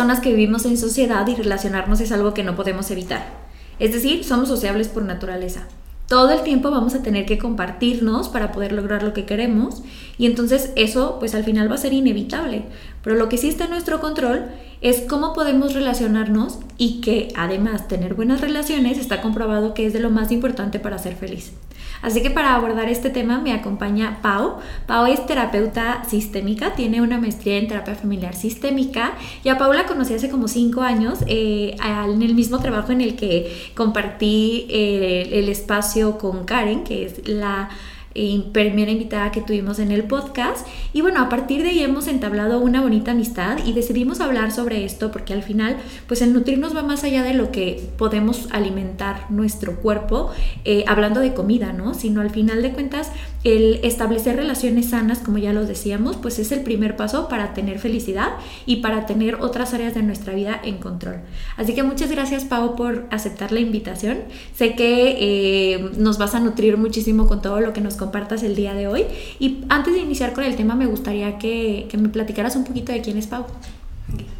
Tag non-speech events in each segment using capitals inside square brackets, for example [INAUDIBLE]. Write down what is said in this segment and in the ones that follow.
Personas que vivimos en sociedad y relacionarnos es algo que no podemos evitar. Es decir, somos sociables por naturaleza. Todo el tiempo vamos a tener que compartirnos para poder lograr lo que queremos y entonces eso pues al final va a ser inevitable. Pero lo que sí está en nuestro control es cómo podemos relacionarnos y que además tener buenas relaciones está comprobado que es de lo más importante para ser feliz. Así que para abordar este tema me acompaña Pau. Pau es terapeuta sistémica, tiene una maestría en terapia familiar sistémica y a Pau la conocí hace como cinco años eh, en el mismo trabajo en el que compartí eh, el espacio con Karen, que es la primera invitada que tuvimos en el podcast. Y bueno, a partir de ahí hemos entablado una bonita amistad y decidimos hablar sobre esto porque al final, pues el nutrirnos va más allá de lo que podemos alimentar nuestro cuerpo, eh, hablando de comida, ¿no? Sino al final de cuentas, el establecer relaciones sanas, como ya lo decíamos, pues es el primer paso para tener felicidad y para tener otras áreas de nuestra vida en control. Así que muchas gracias, Pau, por aceptar la invitación. Sé que eh, nos vas a nutrir muchísimo con todo lo que nos compartas el día de hoy. Y antes de iniciar con el tema, me gustaría que, que me platicaras un poquito de quién es Pau.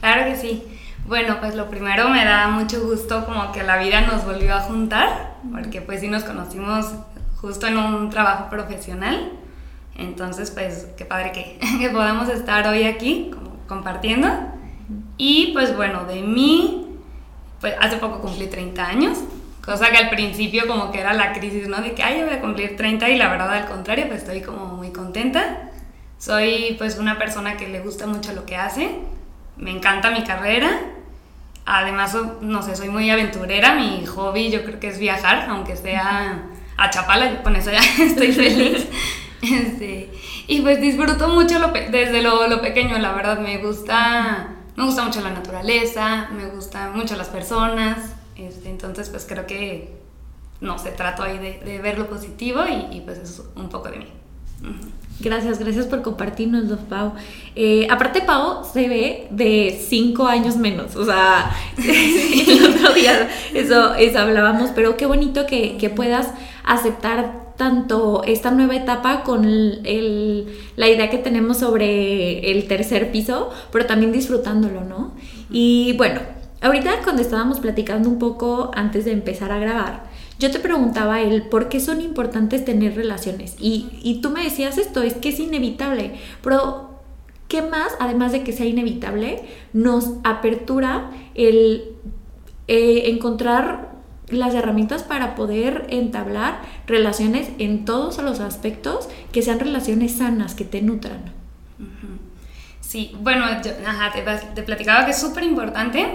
Claro que sí. Bueno, pues lo primero me da mucho gusto como que la vida nos volvió a juntar, porque pues sí nos conocimos justo en un trabajo profesional. Entonces, pues qué padre que, [LAUGHS] que podamos estar hoy aquí como compartiendo. Y pues bueno, de mí, pues hace poco cumplí 30 años, cosa que al principio como que era la crisis, ¿no? De que, ay, yo voy a cumplir 30 y la verdad al contrario, pues estoy como muy contenta. Soy pues una persona que le gusta mucho lo que hace, me encanta mi carrera, además, no sé, soy muy aventurera, mi hobby yo creo que es viajar, aunque sea a Chapala, con eso ya [LAUGHS] estoy feliz. [LAUGHS] Este, y pues disfruto mucho desde lo, lo, pequeño, la verdad, me gusta, me gusta mucho la naturaleza, me gustan mucho las personas, este, entonces pues creo que, no sé, trato ahí de, de ver lo positivo y, y, pues es un poco de mí. Gracias, gracias por compartirnos, Pau. Eh, aparte, Pau se ve de cinco años menos, o sea, [LAUGHS] el otro día eso, eso hablábamos, pero qué bonito que, que puedas aceptar tanto esta nueva etapa con el, la idea que tenemos sobre el tercer piso, pero también disfrutándolo, ¿no? Y bueno, ahorita cuando estábamos platicando un poco antes de empezar a grabar, yo te preguntaba el por qué son importantes tener relaciones y, y tú me decías esto, es que es inevitable, pero ¿qué más, además de que sea inevitable, nos apertura el eh, encontrar las herramientas para poder entablar relaciones en todos los aspectos que sean relaciones sanas, que te nutran. Sí, bueno, ajá, te, te, platicaba que es súper importante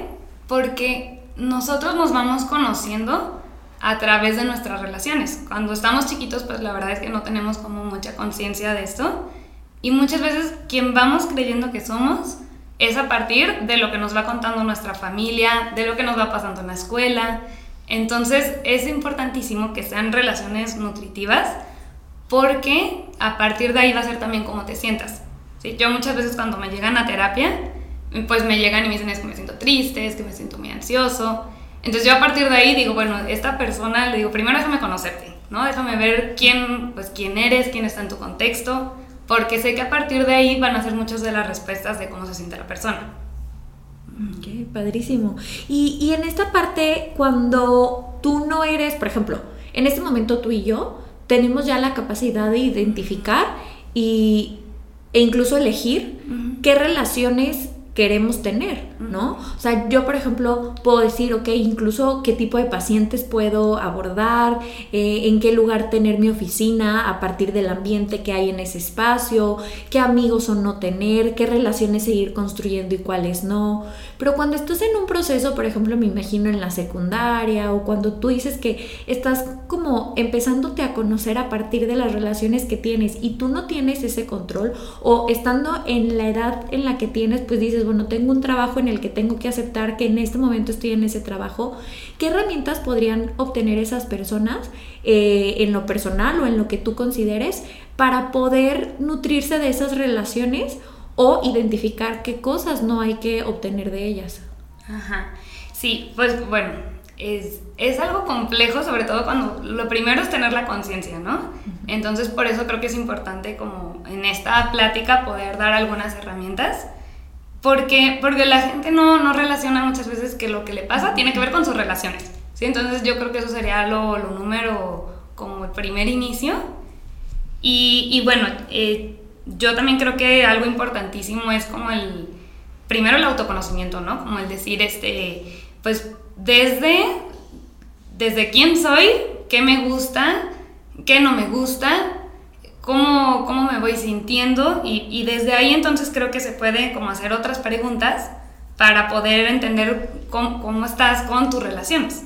porque nosotros nos vamos conociendo a través de nuestras relaciones. Cuando estamos chiquitos, pues la verdad es que no tenemos como mucha conciencia de esto y muchas veces quien vamos creyendo que somos es a partir de lo que nos va contando nuestra familia, de lo que nos va pasando en la escuela, entonces es importantísimo que sean relaciones nutritivas porque a partir de ahí va a ser también cómo te sientas. ¿sí? Yo muchas veces cuando me llegan a terapia, pues me llegan y me dicen es que me siento triste, es que me siento muy ansioso. Entonces yo a partir de ahí digo, bueno, esta persona, le digo, primero déjame conocerte, ¿no? Déjame ver quién, pues, quién eres, quién está en tu contexto, porque sé que a partir de ahí van a ser muchas de las respuestas de cómo se siente la persona. Ok, padrísimo. Y, y en esta parte, cuando tú no eres, por ejemplo, en este momento tú y yo tenemos ya la capacidad de identificar y, e incluso elegir qué relaciones queremos tener, ¿no? O sea, yo, por ejemplo, puedo decir, ok, incluso qué tipo de pacientes puedo abordar, eh, en qué lugar tener mi oficina a partir del ambiente que hay en ese espacio, qué amigos o no tener, qué relaciones seguir construyendo y cuáles no. Pero cuando estás en un proceso, por ejemplo, me imagino en la secundaria o cuando tú dices que estás como empezándote a conocer a partir de las relaciones que tienes y tú no tienes ese control o estando en la edad en la que tienes, pues dices, bueno, tengo un trabajo en el que tengo que aceptar que en este momento estoy en ese trabajo, ¿qué herramientas podrían obtener esas personas eh, en lo personal o en lo que tú consideres para poder nutrirse de esas relaciones o identificar qué cosas no hay que obtener de ellas? Ajá. Sí, pues bueno, es, es, algo complejo, sobre todo cuando lo primero es tener la conciencia, ¿no? Entonces por eso creo que es importante como en esta plática poder dar algunas herramientas porque, porque la gente no, no relaciona muchas veces que lo que le pasa tiene que ver con sus relaciones. ¿sí? Entonces yo creo que eso sería lo, lo número, como el primer inicio. Y, y bueno, eh, yo también creo que algo importantísimo es como el, primero el autoconocimiento, ¿no? Como el decir, este, pues desde, desde quién soy, qué me gusta, qué no me gusta, cómo, cómo me voy sintiendo y, y, desde ahí entonces creo que se puede como hacer otras preguntas para poder entender cómo, cómo estás con tus relaciones.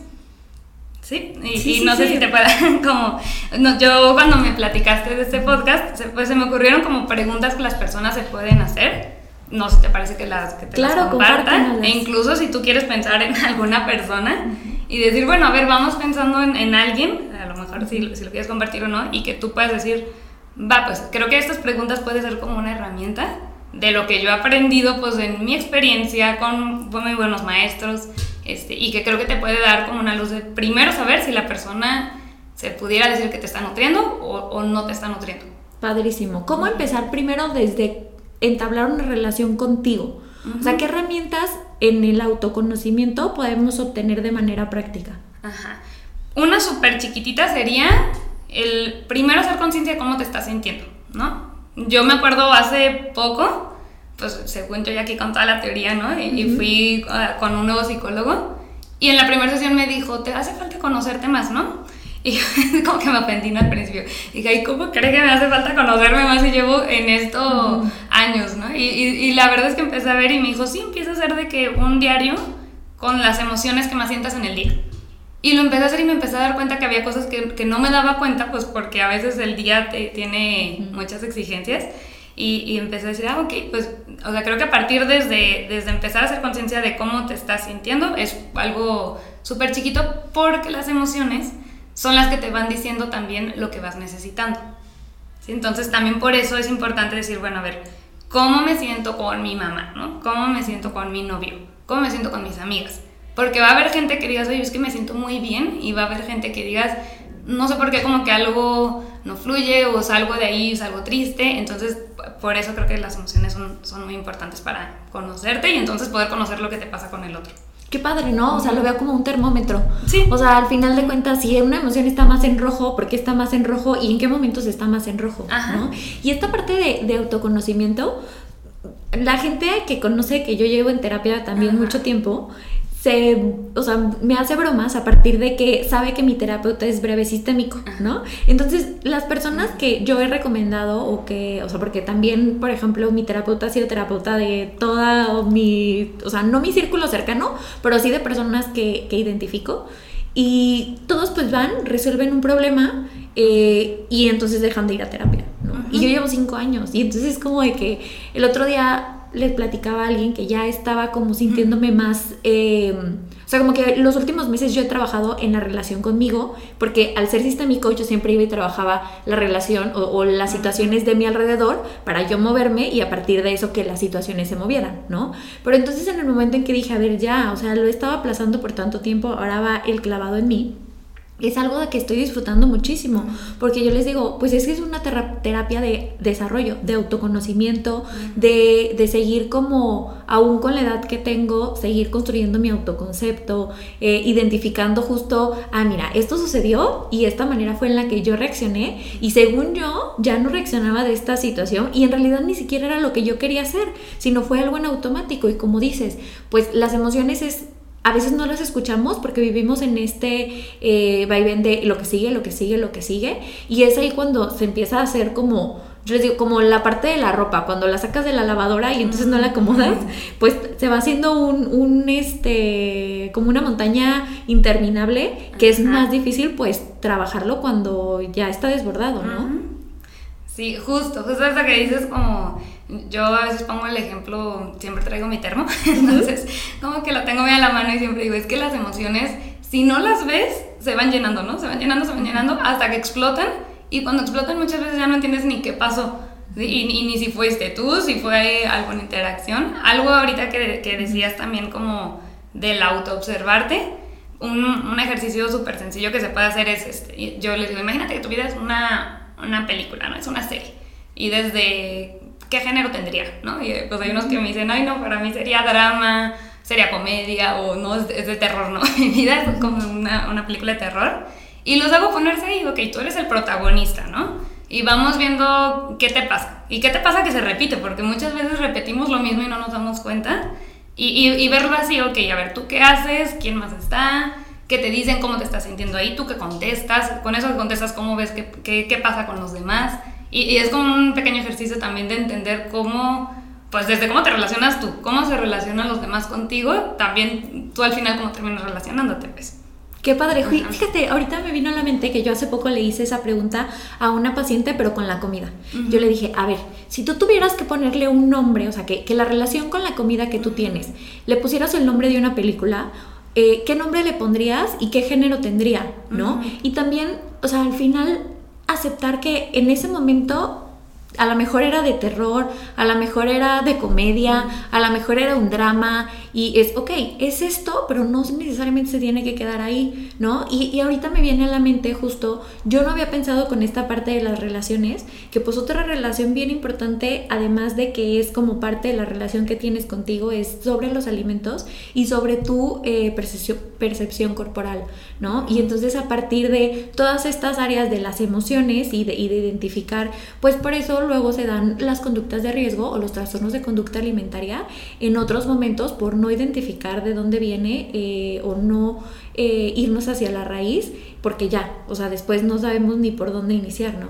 ¿Sí? Y, no sé si te pueda, [LAUGHS] como, no, yo cuando me platicaste de este podcast, pues se me ocurrieron como preguntas que las personas se pueden hacer. No sé si te parece que las que te claro, compartan. E incluso si tú quieres pensar en [LAUGHS] alguna persona y decir, bueno, a ver, vamos pensando en, en alguien, a lo mejor si, si lo quieres compartir o no, y que tú puedas decir, Va, pues creo que estas preguntas pueden ser como una herramienta de lo que yo he aprendido pues en mi experiencia con muy buenos maestros este, y que creo que te puede dar como una luz de primero saber si la persona se pudiera decir que te está nutriendo o, no te está nutriendo. Padrísimo. ¿Cómo empezar primero desde entablar una relación contigo? O sea, ¿qué herramientas en el autoconocimiento podemos obtener de manera práctica? Ajá. Una súper chiquitita sería el primero hacer conciencia de cómo te estás sintiendo, ¿no? Yo me acuerdo hace poco, pues según yo ya aquí con toda la teoría, ¿no? Y, fui ah, con un nuevo psicólogo y en la primera sesión me dijo, te hace falta conocerte más, ¿no? [LAUGHS] Y como que me ofendí al principio. Dije, ¿y cómo cree que me hace falta conocerme más si llevo en esto años, ¿no? Y, y, la verdad es que empecé a ver y me dijo, sí, empieza a hacer de que un diario con las emociones que más sientas en el día. Y lo empecé a hacer y me empecé a dar cuenta que había cosas que, que no me daba cuenta, pues porque a veces el día te, tiene muchas exigencias. Y, y, empecé a decir, ah, ok, pues, o sea, creo que a partir desde, desde empezar a hacer conciencia de cómo te estás sintiendo es algo súper chiquito porque las emociones son las que te van diciendo también lo que vas necesitando. ¿sí? Entonces también por eso es importante decir, bueno, a ver, ¿cómo me siento con mi mamá? ¿no? ¿Cómo me siento con mi novio? ¿Cómo me siento con mis amigas? Porque va a haber gente que digas, oye, es que me siento muy bien, y va a haber gente que digas, no sé por qué, como que algo no fluye, o salgo de ahí, salgo triste. Entonces, por eso creo que las emociones son, son muy importantes para conocerte y entonces poder conocer lo que te pasa con el otro. Qué padre, ¿no? O sea, lo veo como un termómetro. Sí. O sea, al final de cuentas, si una emoción está más en rojo, ¿por qué está más en rojo y en qué momentos está más en rojo? ¿no? Y esta parte de, de, autoconocimiento, la gente que conoce que yo llevo en terapia también mucho tiempo, se, o sea, me hace bromas a partir de que sabe que mi terapeuta es breve sistémico, ¿no? Entonces, las personas que yo he recomendado o que, o sea, porque también, por ejemplo, mi terapeuta ha sido terapeuta de toda mi, o sea, no mi círculo cercano, pero sí de personas que, que identifico. Y todos pues van, resuelven un problema eh, y entonces dejan de ir a terapia, ¿no? Y yo llevo cinco años y entonces es como de que el otro día les platicaba a alguien que ya estaba como sintiéndome más, eh, o sea, como que los últimos meses yo he trabajado en la relación conmigo, porque al ser sistémico yo siempre iba y trabajaba la relación o, las situaciones de mi alrededor para yo moverme y a partir de eso que las situaciones se movieran, ¿no? Pero entonces en el momento en que dije, a ver, ya, o sea, lo estaba aplazando por tanto tiempo, ahora va el clavado en mí es algo de que estoy disfrutando muchísimo, porque yo les digo, pues es que es una terapia de desarrollo, de autoconocimiento, de, de, seguir como, aún con la edad que tengo, seguir construyendo mi autoconcepto, eh, identificando justo, ah, mira, esto sucedió y esta manera fue en la que yo reaccioné y según yo ya no reaccionaba de esta situación y en realidad ni siquiera era lo que yo quería hacer, sino fue algo en automático y como dices, pues las emociones es a veces no las escuchamos porque vivimos en este eh, vaivén de lo que sigue, lo que sigue, lo que sigue. Y es ahí cuando se empieza a hacer como, yo les digo, como la parte de la ropa, cuando la sacas de la lavadora y entonces no la acomodas, pues se va haciendo un, un este, como una montaña interminable que es más difícil pues trabajarlo cuando ya está desbordado, ¿no? Sí, justo, justo eso que dices como yo a veces pongo el ejemplo, siempre traigo mi termo, [LAUGHS] entonces como que lo tengo muy a la mano y siempre digo, es que las emociones, si no las ves, se van llenando, ¿no? Se van llenando, se van llenando hasta que explotan y cuando explotan muchas veces ya no entiendes ni qué pasó. Y, ni si fuiste tú, si fue alguna interacción. Algo ahorita que, que decías también como del autoobservarte, un, un ejercicio súper sencillo que se puede hacer es, este, yo les digo, imagínate que tu vida es una, una película, ¿no? Es una serie. Y desde ¿qué género tendría? ¿no? Y pues hay unos que me dicen, ay, no, para mí sería drama, sería comedia o no, es, de terror, ¿no? [LAUGHS] Mi vida es como una, una, película de terror. Y los hago ponerse ahí, ok, tú eres el protagonista, ¿no? Y vamos viendo qué te pasa. ¿Y qué te pasa que se repite? Porque muchas veces repetimos lo mismo y no nos damos cuenta. Y, y, verlo así, ok, a ver, ¿tú qué haces? ¿Quién más está? ¿Qué te dicen? ¿Cómo te estás sintiendo ahí? ¿Tú qué contestas? Con eso que contestas, ¿cómo ves qué, qué pasa con los demás? Y, es como un pequeño ejercicio también de entender cómo, pues desde cómo te relacionas tú, cómo se relacionan los demás contigo, también tú al final cómo terminas relacionándote, pues. Qué padre. Fíjate, ahorita me vino a la mente que yo hace poco le hice esa pregunta a una paciente, pero con la comida. Yo le dije, a ver, si tú tuvieras que ponerle un nombre, o sea, que, que la relación con la comida que tú tienes, le pusieras el nombre de una película, eh, ¿qué nombre le pondrías y qué género tendría? ¿No? Y también, o sea, al final aceptar que en ese momento a lo mejor era de terror, a lo mejor era de comedia, a lo mejor era un drama y es, ok, es esto, pero no necesariamente se tiene que quedar ahí, ¿no? Y, y, ahorita me viene a la mente justo, yo no había pensado con esta parte de las relaciones, que pues otra relación bien importante, además de que es como parte de la relación que tienes contigo, es sobre los alimentos y sobre tu eh, percepción, percepción corporal, ¿no? Y entonces a partir de todas estas áreas de las emociones y de, y de identificar, pues por eso luego se dan las conductas de riesgo o los trastornos de conducta alimentaria en otros momentos por no identificar de dónde viene eh, o no eh, irnos hacia la raíz, porque ya, o sea, después no sabemos ni por dónde iniciar, ¿no?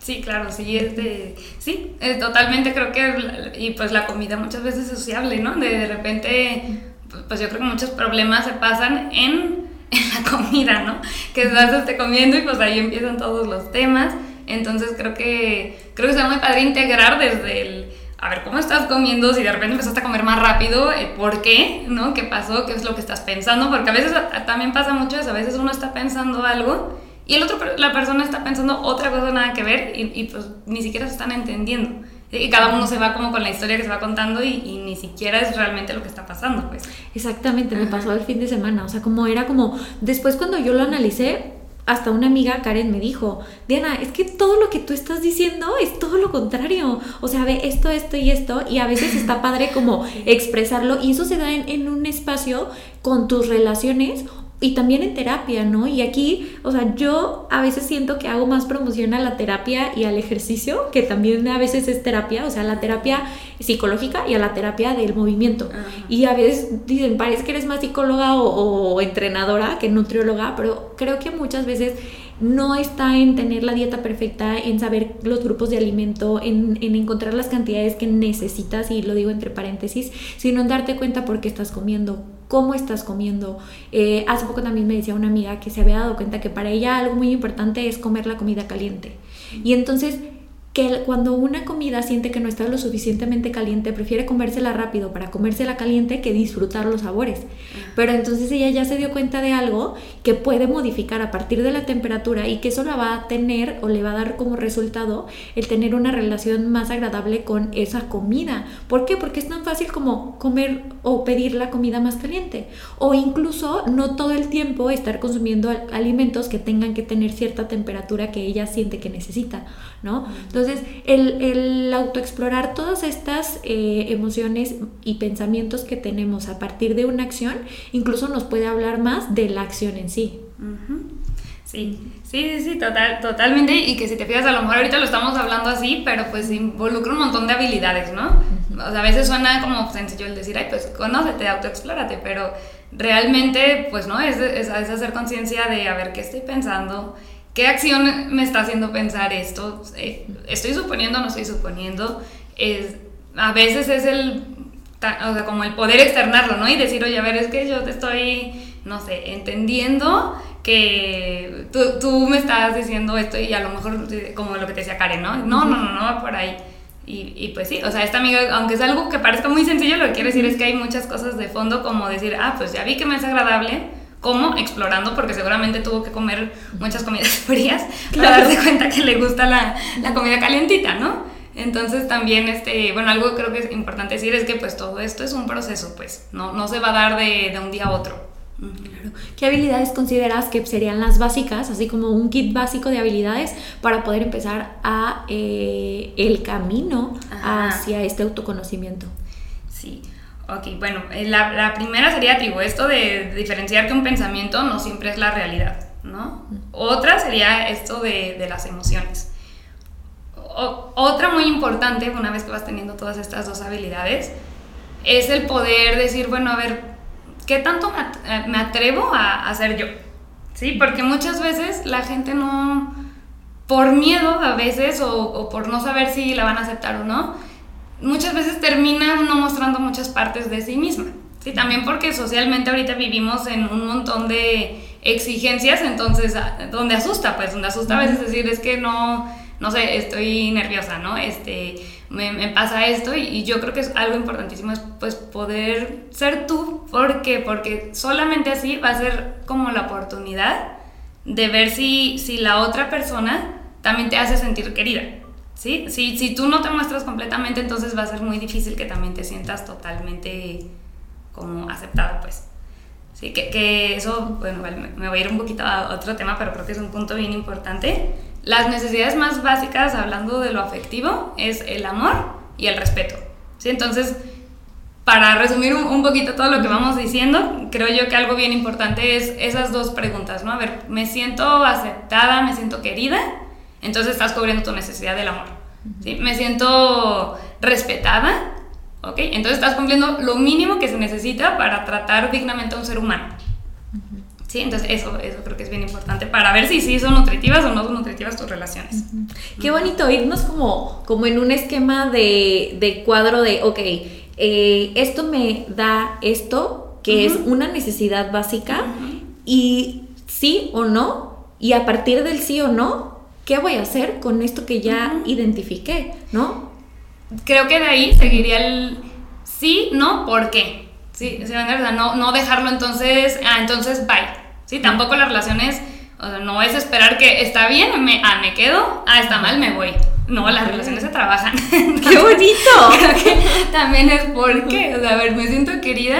Sí, claro, sí, es de, sí, es totalmente creo que, y pues la comida muchas veces es sociable, ¿no? De, de repente, pues yo creo que muchos problemas se pasan en, [LAUGHS] en la comida, ¿no? Que estás este, comiendo y pues ahí empiezan todos los temas. Entonces creo que, creo que está muy padre integrar desde el, a ver, ¿cómo estás comiendo? Si de repente empezaste a comer más rápido, eh, ¿por qué? ¿No? ¿Qué pasó? ¿Qué es lo que estás pensando? Porque a veces también pasa mucho eso, a veces uno está pensando algo y el otro, la persona está pensando otra cosa nada que ver y, y pues ni siquiera se están entendiendo. Y cada uno se va como con la historia que se va contando y, y, ni siquiera es realmente lo que está pasando, pues. Exactamente, me pasó el fin de semana, o sea, como era como, después cuando yo lo analicé, hasta una amiga, Karen, me dijo, Diana, es que todo lo que tú estás diciendo es todo lo contrario. O sea, ve esto, esto y esto. Y a veces está padre como [LAUGHS] expresarlo. Y eso se da en, en un espacio con tus relaciones y también en terapia, ¿no? Y aquí, o sea, yo a veces siento que hago más promoción a la terapia y al ejercicio, que también a veces es terapia, o sea, la terapia psicológica y a la terapia del movimiento. Y a veces dicen, parece que eres más psicóloga o, o entrenadora que nutrióloga, pero creo que muchas veces no está en tener la dieta perfecta, en saber los grupos de alimento, en, encontrar las cantidades que necesitas, y lo digo entre paréntesis, sino en darte cuenta por qué estás comiendo, cómo estás comiendo. Eh, hace poco también me decía una amiga que se había dado cuenta que para ella algo muy importante es comer la comida caliente. Y entonces que cuando una comida siente que no está lo suficientemente caliente, prefiere comérsela rápido para comérsela caliente que disfrutar los sabores. Pero entonces ella ya se dio cuenta de algo que puede modificar a partir de la temperatura y que eso la va a tener o le va a dar como resultado el tener una relación más agradable con esa comida. ¿Por qué? Porque es tan fácil como comer o pedir la comida más caliente. O incluso no todo el tiempo estar consumiendo alimentos que tengan que tener cierta temperatura que ella siente que necesita, ¿no? Entonces, entonces, el, autoexplorar todas estas eh, emociones y pensamientos que tenemos a partir de una acción, incluso nos puede hablar más de la acción en sí. Sí, sí, sí, total, totalmente. Y que si te fijas, a lo mejor ahorita lo estamos hablando así, pero pues involucra un montón de habilidades, ¿no? O sea, a veces suena como sencillo el decir, ay, pues conócete, autoexplórate, pero realmente, pues no, es, es, es hacer conciencia de a ver qué estoy pensando, ¿Qué acción me está haciendo pensar esto? Eh, ¿Estoy suponiendo o no estoy suponiendo? Es, a veces es el, o sea, como el poder externarlo, ¿no? Y decir, oye, a ver, es que yo te estoy, no sé, entendiendo que tú, tú me estás diciendo esto y a lo mejor, como lo que te decía Karen, ¿no? No, no, no, no va por ahí. Y, y, pues sí, o sea, esta amiga, aunque es algo que parezca muy sencillo, lo que quiere decir es que hay muchas cosas de fondo, como decir, ah, pues ya vi que me es agradable, ¿Cómo? Explorando, porque seguramente tuvo que comer muchas comidas [LAUGHS] frías para darse cuenta que le gusta la, la, comida calientita, ¿no? Entonces también, este, bueno, algo creo que es importante decir es que pues todo esto es un proceso, pues, no, no se va a dar de, de un día a otro. Claro. ¿Qué habilidades consideras que serían las básicas, así como un kit básico de habilidades para poder empezar a eh, el camino hacia este autoconocimiento? Sí. Ok, bueno, eh, la, primera sería, digo, esto de diferenciar que un pensamiento no siempre es la realidad, ¿no? Otra sería esto de, las emociones. otra muy importante, una vez que vas teniendo todas estas dos habilidades, es el poder decir, bueno, a ver, ¿qué tanto me eh, atrevo a hacer yo? ¿Sí? Porque muchas veces la gente no, por miedo a veces o por no saber si la van a aceptar o no, muchas veces termina no mostrando muchas partes de sí misma. Sí, también porque socialmente ahorita vivimos en un montón de exigencias, entonces, ah, donde asusta, pues, donde asusta a veces decir, es que no, no sé, estoy nerviosa, ¿no? Este, me, me pasa esto y, y, yo creo que es algo importantísimo, es pues poder ser tú, ¿por qué? Porque solamente así va a ser como la oportunidad de ver si, si la otra persona también te hace sentir querida. ¿Sí? Si, si tú no te muestras completamente, entonces va a ser muy difícil que también te sientas totalmente como aceptado, pues. Sí, que, que eso, bueno, me voy a ir un poquito a otro tema, pero creo que es un punto bien importante. Las necesidades más básicas, hablando de lo afectivo, es el amor y el respeto. ¿sí? Entonces, para resumir un, un, poquito todo lo que vamos diciendo, creo yo que algo bien importante es esas dos preguntas, ¿no? A ver, ¿me siento aceptada, me siento querida? Entonces estás cubriendo tu necesidad del amor. ¿Sí? Me siento respetada, ¿ok? Entonces estás cumpliendo lo mínimo que se necesita para tratar dignamente a un ser humano. Sí, entonces eso, eso creo que es bien importante para ver si sí son nutritivas o no son nutritivas tus relaciones. Qué bonito irnos como, como en un esquema de, de cuadro de, ok, eh, esto me da esto, que es una necesidad básica, y sí o no, y a partir del sí o no, ¿qué voy a hacer con esto que ya identifiqué? ¿No? Creo que de ahí seguiría el sí, no, ¿por qué? Sí, no, no dejarlo entonces, ah, entonces bye. Sí, tampoco las relaciones, o sea, no es esperar que está bien, me, ah, me quedo, ah, está mal, me voy. No, las relaciones se trabajan. [LAUGHS] ¡Qué bonito! [LAUGHS] Creo que también es por qué. O sea, a ver, me siento querida,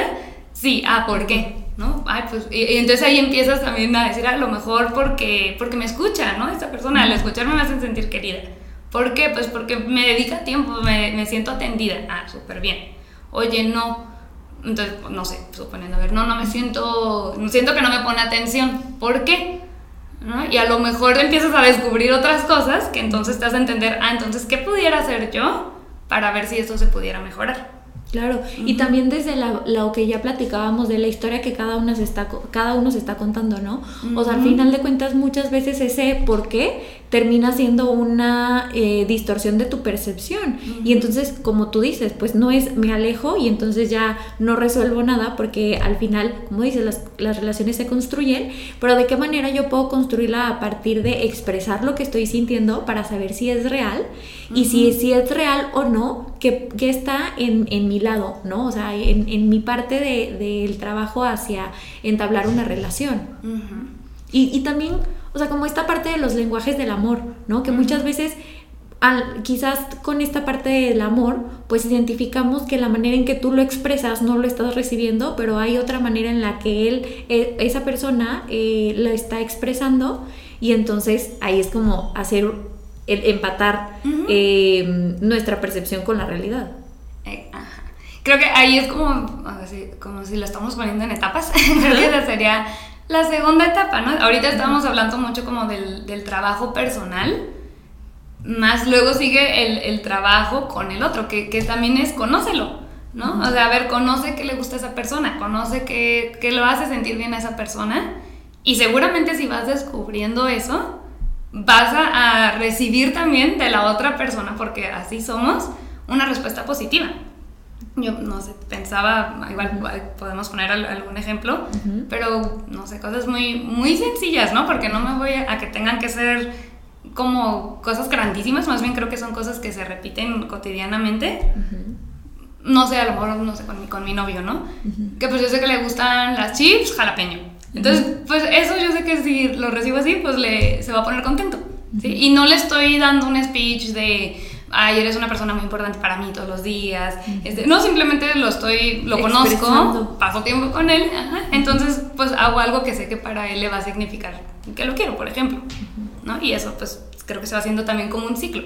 sí, ah, ¿por qué? ¿No? Ay, pues, y, entonces ahí empiezas también a decir, a lo mejor porque, porque me escucha, ¿no? Esta persona, al escucharme me hace sentir querida. ¿Por qué? Pues porque me dedica tiempo, me, me siento atendida. Ah, súper bien. Oye, no. Entonces, no sé, suponiendo, a ver, no, no me siento, siento que no me pone atención. ¿Por qué? ¿No? Y a lo mejor empiezas a descubrir otras cosas que entonces te hace entender, ah, entonces, ¿qué pudiera hacer yo para ver si esto se pudiera mejorar? Claro, y también desde lo que ya platicábamos de la historia que cada uno se está, cada uno se está contando, ¿no? O sea, al final de cuentas muchas veces ese por qué termina siendo una eh, distorsión de tu percepción. Y entonces, como tú dices, pues no es me alejo y entonces ya no resuelvo nada porque al final, como dices, las, las relaciones se construyen, pero de qué manera yo puedo construirla a partir de expresar lo que estoy sintiendo para saber si es real y si, si es real o no, que, está en, en, mi lado, ¿no? O sea, en, en mi parte del de, trabajo hacia entablar una relación. y, y también o sea, como esta parte de los lenguajes del amor, ¿no? Que muchas veces, al, quizás con esta parte del amor, pues identificamos que la manera en que tú lo expresas no lo estás recibiendo, pero hay otra manera en la que él, eh, esa persona, eh, lo está expresando y entonces ahí es como hacer, el, empatar eh, nuestra percepción con la realidad. Creo que ahí es como, como si lo estamos poniendo en etapas. [LAUGHS] Creo que esa sería la segunda etapa, ¿no? Ahorita estamos hablando mucho como del, del trabajo personal, más luego sigue el, el trabajo con el otro, que, que, también es conócelo, ¿no? O sea, a ver, conoce qué le gusta a esa persona, conoce qué, qué lo hace sentir bien a esa persona, y seguramente si vas descubriendo eso, vas a, a recibir también de la otra persona, porque así somos, una respuesta positiva yo no sé, pensaba, igual podemos poner algún ejemplo, pero no sé, cosas muy, muy sencillas, ¿no? Porque no me voy a, que tengan que ser como cosas grandísimas, más bien creo que son cosas que se repiten cotidianamente. No sé, a lo mejor, no sé, con mi, con mi novio, ¿no? Que pues yo sé que le gustan las chips jalapeño. Entonces, pues eso yo sé que si lo recibo así, pues le, se va a poner contento. ¿sí? Y no le estoy dando un speech de ay, eres una persona muy importante para mí todos los días. Este, no, simplemente lo estoy, lo conozco, paso tiempo con él, entonces pues hago algo que sé que para él le va a significar que lo quiero, por ejemplo. ¿no? Y eso pues creo que se va haciendo también como un ciclo.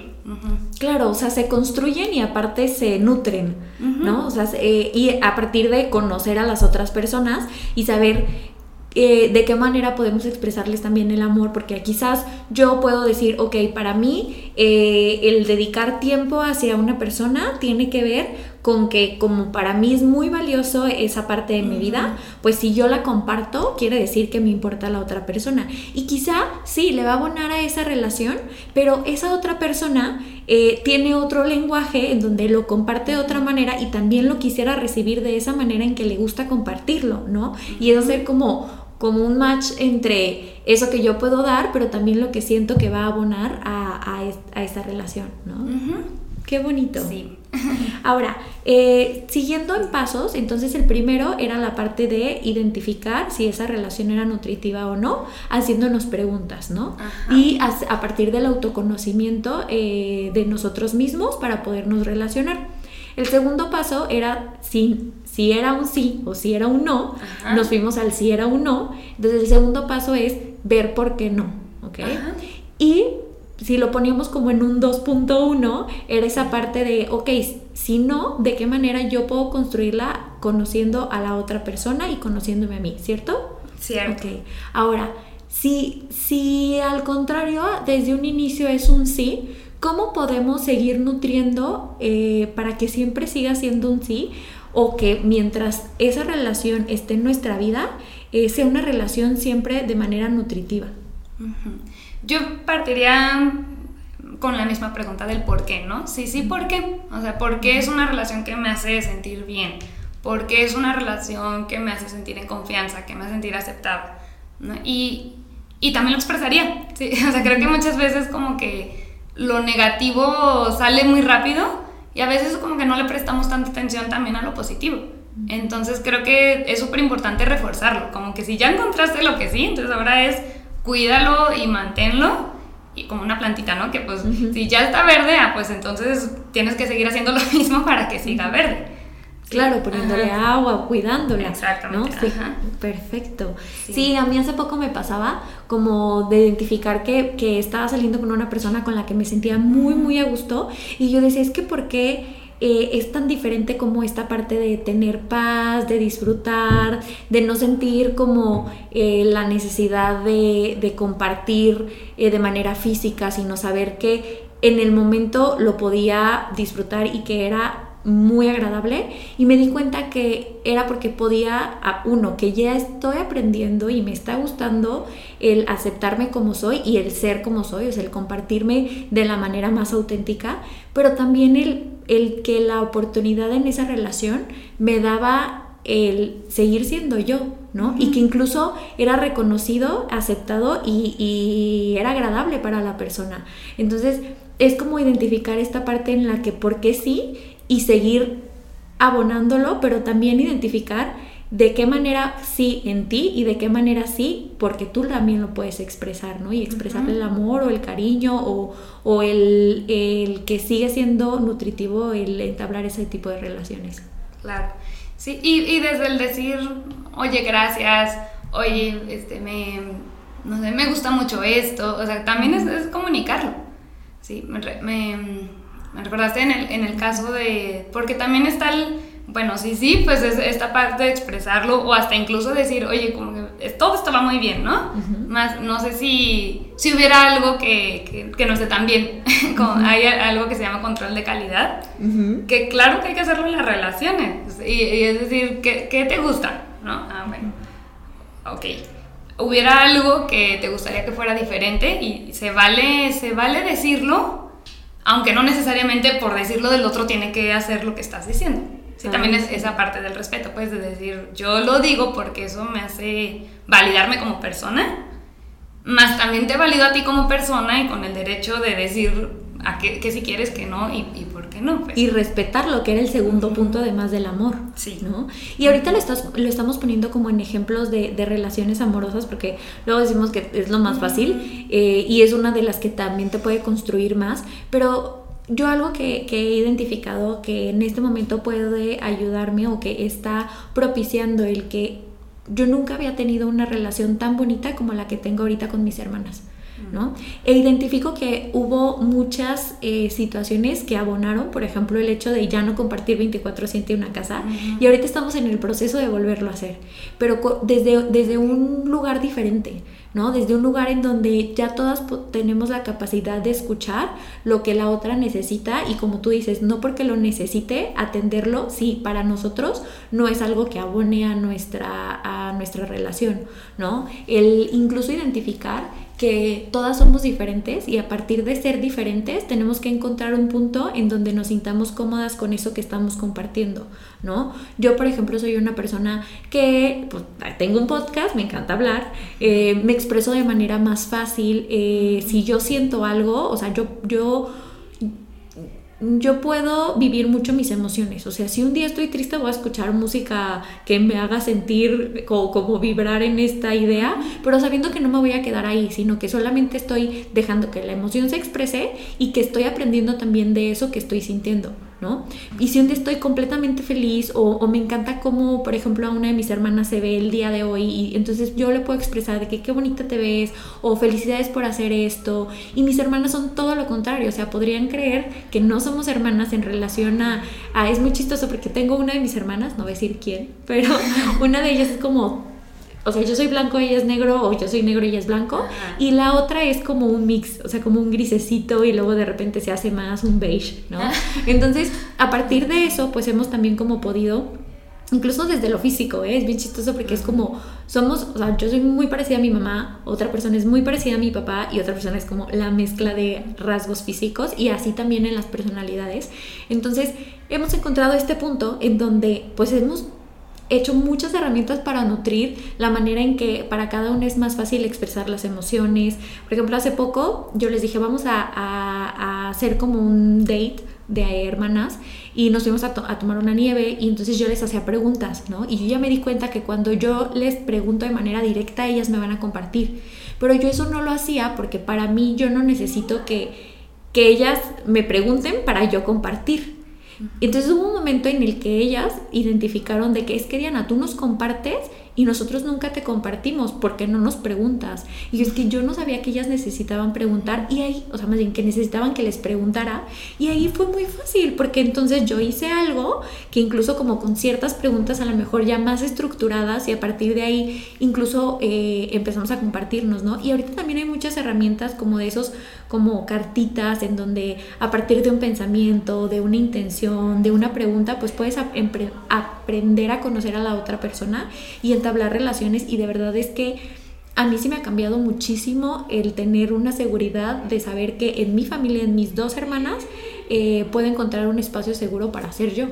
Claro, o sea, se construyen y aparte se nutren, ¿no? O sea, y a partir de conocer a las otras personas y saber eh, de qué manera podemos expresarles también el amor, porque quizás yo puedo decir, ok, para mí eh, el dedicar tiempo hacia una persona tiene que ver con que como para mí es muy valioso esa parte de mi vida, pues si yo la comparto, quiere decir que me importa la otra persona. Y quizá sí, le va a abonar a esa relación, pero esa otra persona eh, tiene otro lenguaje en donde lo comparte de otra manera y también lo quisiera recibir de esa manera en que le gusta compartirlo, ¿no? Y es hacer como como un match entre eso que yo puedo dar, pero también lo que siento que va a abonar a, a, esta relación, ¿no? Qué bonito. Sí. [LAUGHS] Ahora, eh, siguiendo en pasos, entonces el primero era la parte de identificar si esa relación era nutritiva o no, haciéndonos preguntas, ¿no? Y a, partir del autoconocimiento eh, de nosotros mismos para podernos relacionar. El segundo paso era si, si era un sí o si era un no, nos fuimos al si era un no. Entonces el segundo paso es ver por qué no, ¿ok? Y si lo poníamos como en un 2.1, era esa parte de, ok, si no, ¿de qué manera yo puedo construirla conociendo a la otra persona y conociéndome a mí, ¿cierto? Cierto. Ok, ahora, si, si al contrario, desde un inicio es un sí, ¿Cómo podemos seguir nutriendo eh, para que siempre siga siendo un sí? O que mientras esa relación esté en nuestra vida, eh, sea una relación siempre de manera nutritiva. Yo partiría con la misma pregunta del por qué, ¿no? Sí, sí, ¿por qué? O sea, ¿por qué es una relación que me hace sentir bien? ¿Por qué es una relación que me hace sentir en confianza, que me hace sentir aceptada? Y, y también lo expresaría, ¿sí? [LAUGHS] O sea, creo que muchas veces como que lo negativo sale muy rápido y a veces como que no le prestamos tanta atención también a lo positivo. Entonces creo que es súper importante reforzarlo, como que si ya encontraste lo que sí, entonces ahora es cuídalo y manténlo y como una plantita, ¿no? Que pues si ya está verde, ah, pues entonces tienes que seguir haciendo [LAUGHS] lo mismo para que siga verde. Claro, poniéndole agua, cuidándola. Exactamente. Sí, perfecto. Sí. a mí hace poco me pasaba como de identificar que, que, estaba saliendo con una persona con la que me sentía muy, muy a gusto y yo decía, es que ¿por qué? Eh, es tan diferente como esta parte de tener paz, de disfrutar, de no sentir como eh, la necesidad de, de compartir eh, de manera física, sino saber que en el momento lo podía disfrutar y que era muy agradable y me di cuenta que era porque podía, uno, que ya estoy aprendiendo y me está gustando el aceptarme como soy y el ser como soy, o sea, el compartirme de la manera más auténtica, pero también el, el que la oportunidad en esa relación me daba el seguir siendo yo, ¿no? Y que incluso era reconocido, aceptado y, y, era agradable para la persona. Entonces, es como identificar esta parte en la que por qué sí y seguir abonándolo, pero también identificar de qué manera sí en ti y de qué manera sí, porque tú también lo puedes expresar, ¿no? Y expresar el amor o el cariño o, o el, el, que sigue siendo nutritivo el entablar ese tipo de relaciones. Claro. Sí, y, y desde el decir, oye, gracias, oye, este, me, no sé, me gusta mucho esto, o sea, también es, es comunicarlo. Sí, me, me, me recordaste en el, en el caso de, porque también está el, bueno, sí, sí, pues es esta parte de expresarlo o hasta incluso decir, oye, como que todo esto va muy bien, ¿no? Más, no sé si, si hubiera algo que, que, que no esté tan bien, [LAUGHS] como hay algo que se llama control de calidad, que claro que hay que hacerlo en las relaciones, y, y es decir, ¿qué, ¿qué, te gusta? ¿No? Ah, bueno, ok. Hubiera algo que te gustaría que fuera diferente y se vale, se vale decirlo, aunque no necesariamente por decirlo del otro tiene que hacer lo que estás diciendo. Sí, también es esa parte del respeto, pues, de decir, yo lo digo porque eso me hace validarme como persona, más también te valido a ti como persona y con el derecho de decir a qué, que si quieres que no y, no. Pues. Y respetar lo que era el segundo punto además del amor. Sí. ¿no? Y ahorita lo, estás, lo estamos poniendo como en ejemplos de, de relaciones amorosas porque luego decimos que es lo más fácil eh, y es una de las que también te puede construir más, pero yo algo que, que, he identificado que en este momento puede ayudarme o que está propiciando el que yo nunca había tenido una relación tan bonita como la que tengo ahorita con mis hermanas. ¿No? E identifico que hubo muchas eh, situaciones que abonaron, por ejemplo, el hecho de ya no compartir 24/7 en una casa, uh -huh. y ahorita estamos en el proceso de volverlo a hacer, pero desde, desde un lugar diferente. ¿no? Desde un lugar en donde ya todas tenemos la capacidad de escuchar lo que la otra necesita y como tú dices, no porque lo necesite, atenderlo, sí, para nosotros no es algo que abone a nuestra, a nuestra relación, ¿no? El incluso identificar que todas somos diferentes y a partir de ser diferentes tenemos que encontrar un punto en donde nos sintamos cómodas con eso que estamos compartiendo, ¿no? Yo, por ejemplo, soy una persona que pues, tengo un podcast, me encanta hablar, eh, me expreso de manera más fácil, eh, si yo siento algo, o sea, yo, yo yo puedo vivir mucho mis emociones. O sea, si un día estoy triste, voy a escuchar música que me haga sentir como, como, vibrar en esta idea, pero sabiendo que no me voy a quedar ahí, sino que solamente estoy dejando que la emoción se exprese y que estoy aprendiendo también de eso que estoy sintiendo. Y si un día estoy completamente feliz o, o, me encanta cómo, por ejemplo, a una de mis hermanas se ve el día de hoy y entonces yo le puedo expresar de que qué bonita te ves o felicidades por hacer esto y mis hermanas son todo lo contrario, o sea, podrían creer que no somos hermanas en relación a, a es muy chistoso porque tengo una de mis hermanas, no voy a decir quién, pero [LAUGHS] una de ellas es como o sea, yo soy blanco, ella es negro, o yo soy negro y ella es blanco. Ajá. Y la otra es como un mix, o sea, como un grisecito y luego de repente se hace más un beige, ¿no? [LAUGHS] Entonces, a partir de eso, pues hemos también como podido, incluso desde lo físico, ¿eh? es bien chistoso porque es como, somos, o sea, yo soy muy parecida a mi mamá, otra persona es muy parecida a mi papá y otra persona es como la mezcla de rasgos físicos y así también en las personalidades. Entonces, hemos encontrado este punto en donde pues hemos hecho muchas herramientas para nutrir la manera en que para cada uno es más fácil expresar las emociones. Por ejemplo, hace poco yo les dije, vamos a, hacer como un date de hermanas y nos fuimos a, a, tomar una nieve y entonces yo les hacía preguntas, ¿no? Y yo ya me di cuenta que cuando yo les pregunto de manera directa, ellas me van a compartir. Pero yo eso no lo hacía porque para mí yo no necesito que, que ellas me pregunten para yo compartir. Entonces hubo un momento en el que ellas identificaron de que es que Diana, tú nos compartes y nosotros nunca te compartimos porque no nos preguntas. Y es que yo no sabía que ellas necesitaban preguntar y ahí, o sea, más bien que necesitaban que les preguntara y ahí fue muy fácil porque entonces yo hice algo que incluso como con ciertas preguntas a lo mejor ya más estructuradas y a partir de ahí incluso eh, empezamos a compartirnos, ¿no? Y ahorita también hay muchas herramientas como de esos, como cartitas en donde a partir de un pensamiento, de una intención, de una pregunta, pues puedes aprender a conocer a la otra persona y entablar relaciones y de verdad es que a mí sí me ha cambiado muchísimo el tener una seguridad de saber que en mi familia, en mis dos hermanas, eh, puedo encontrar un espacio seguro para ser yo.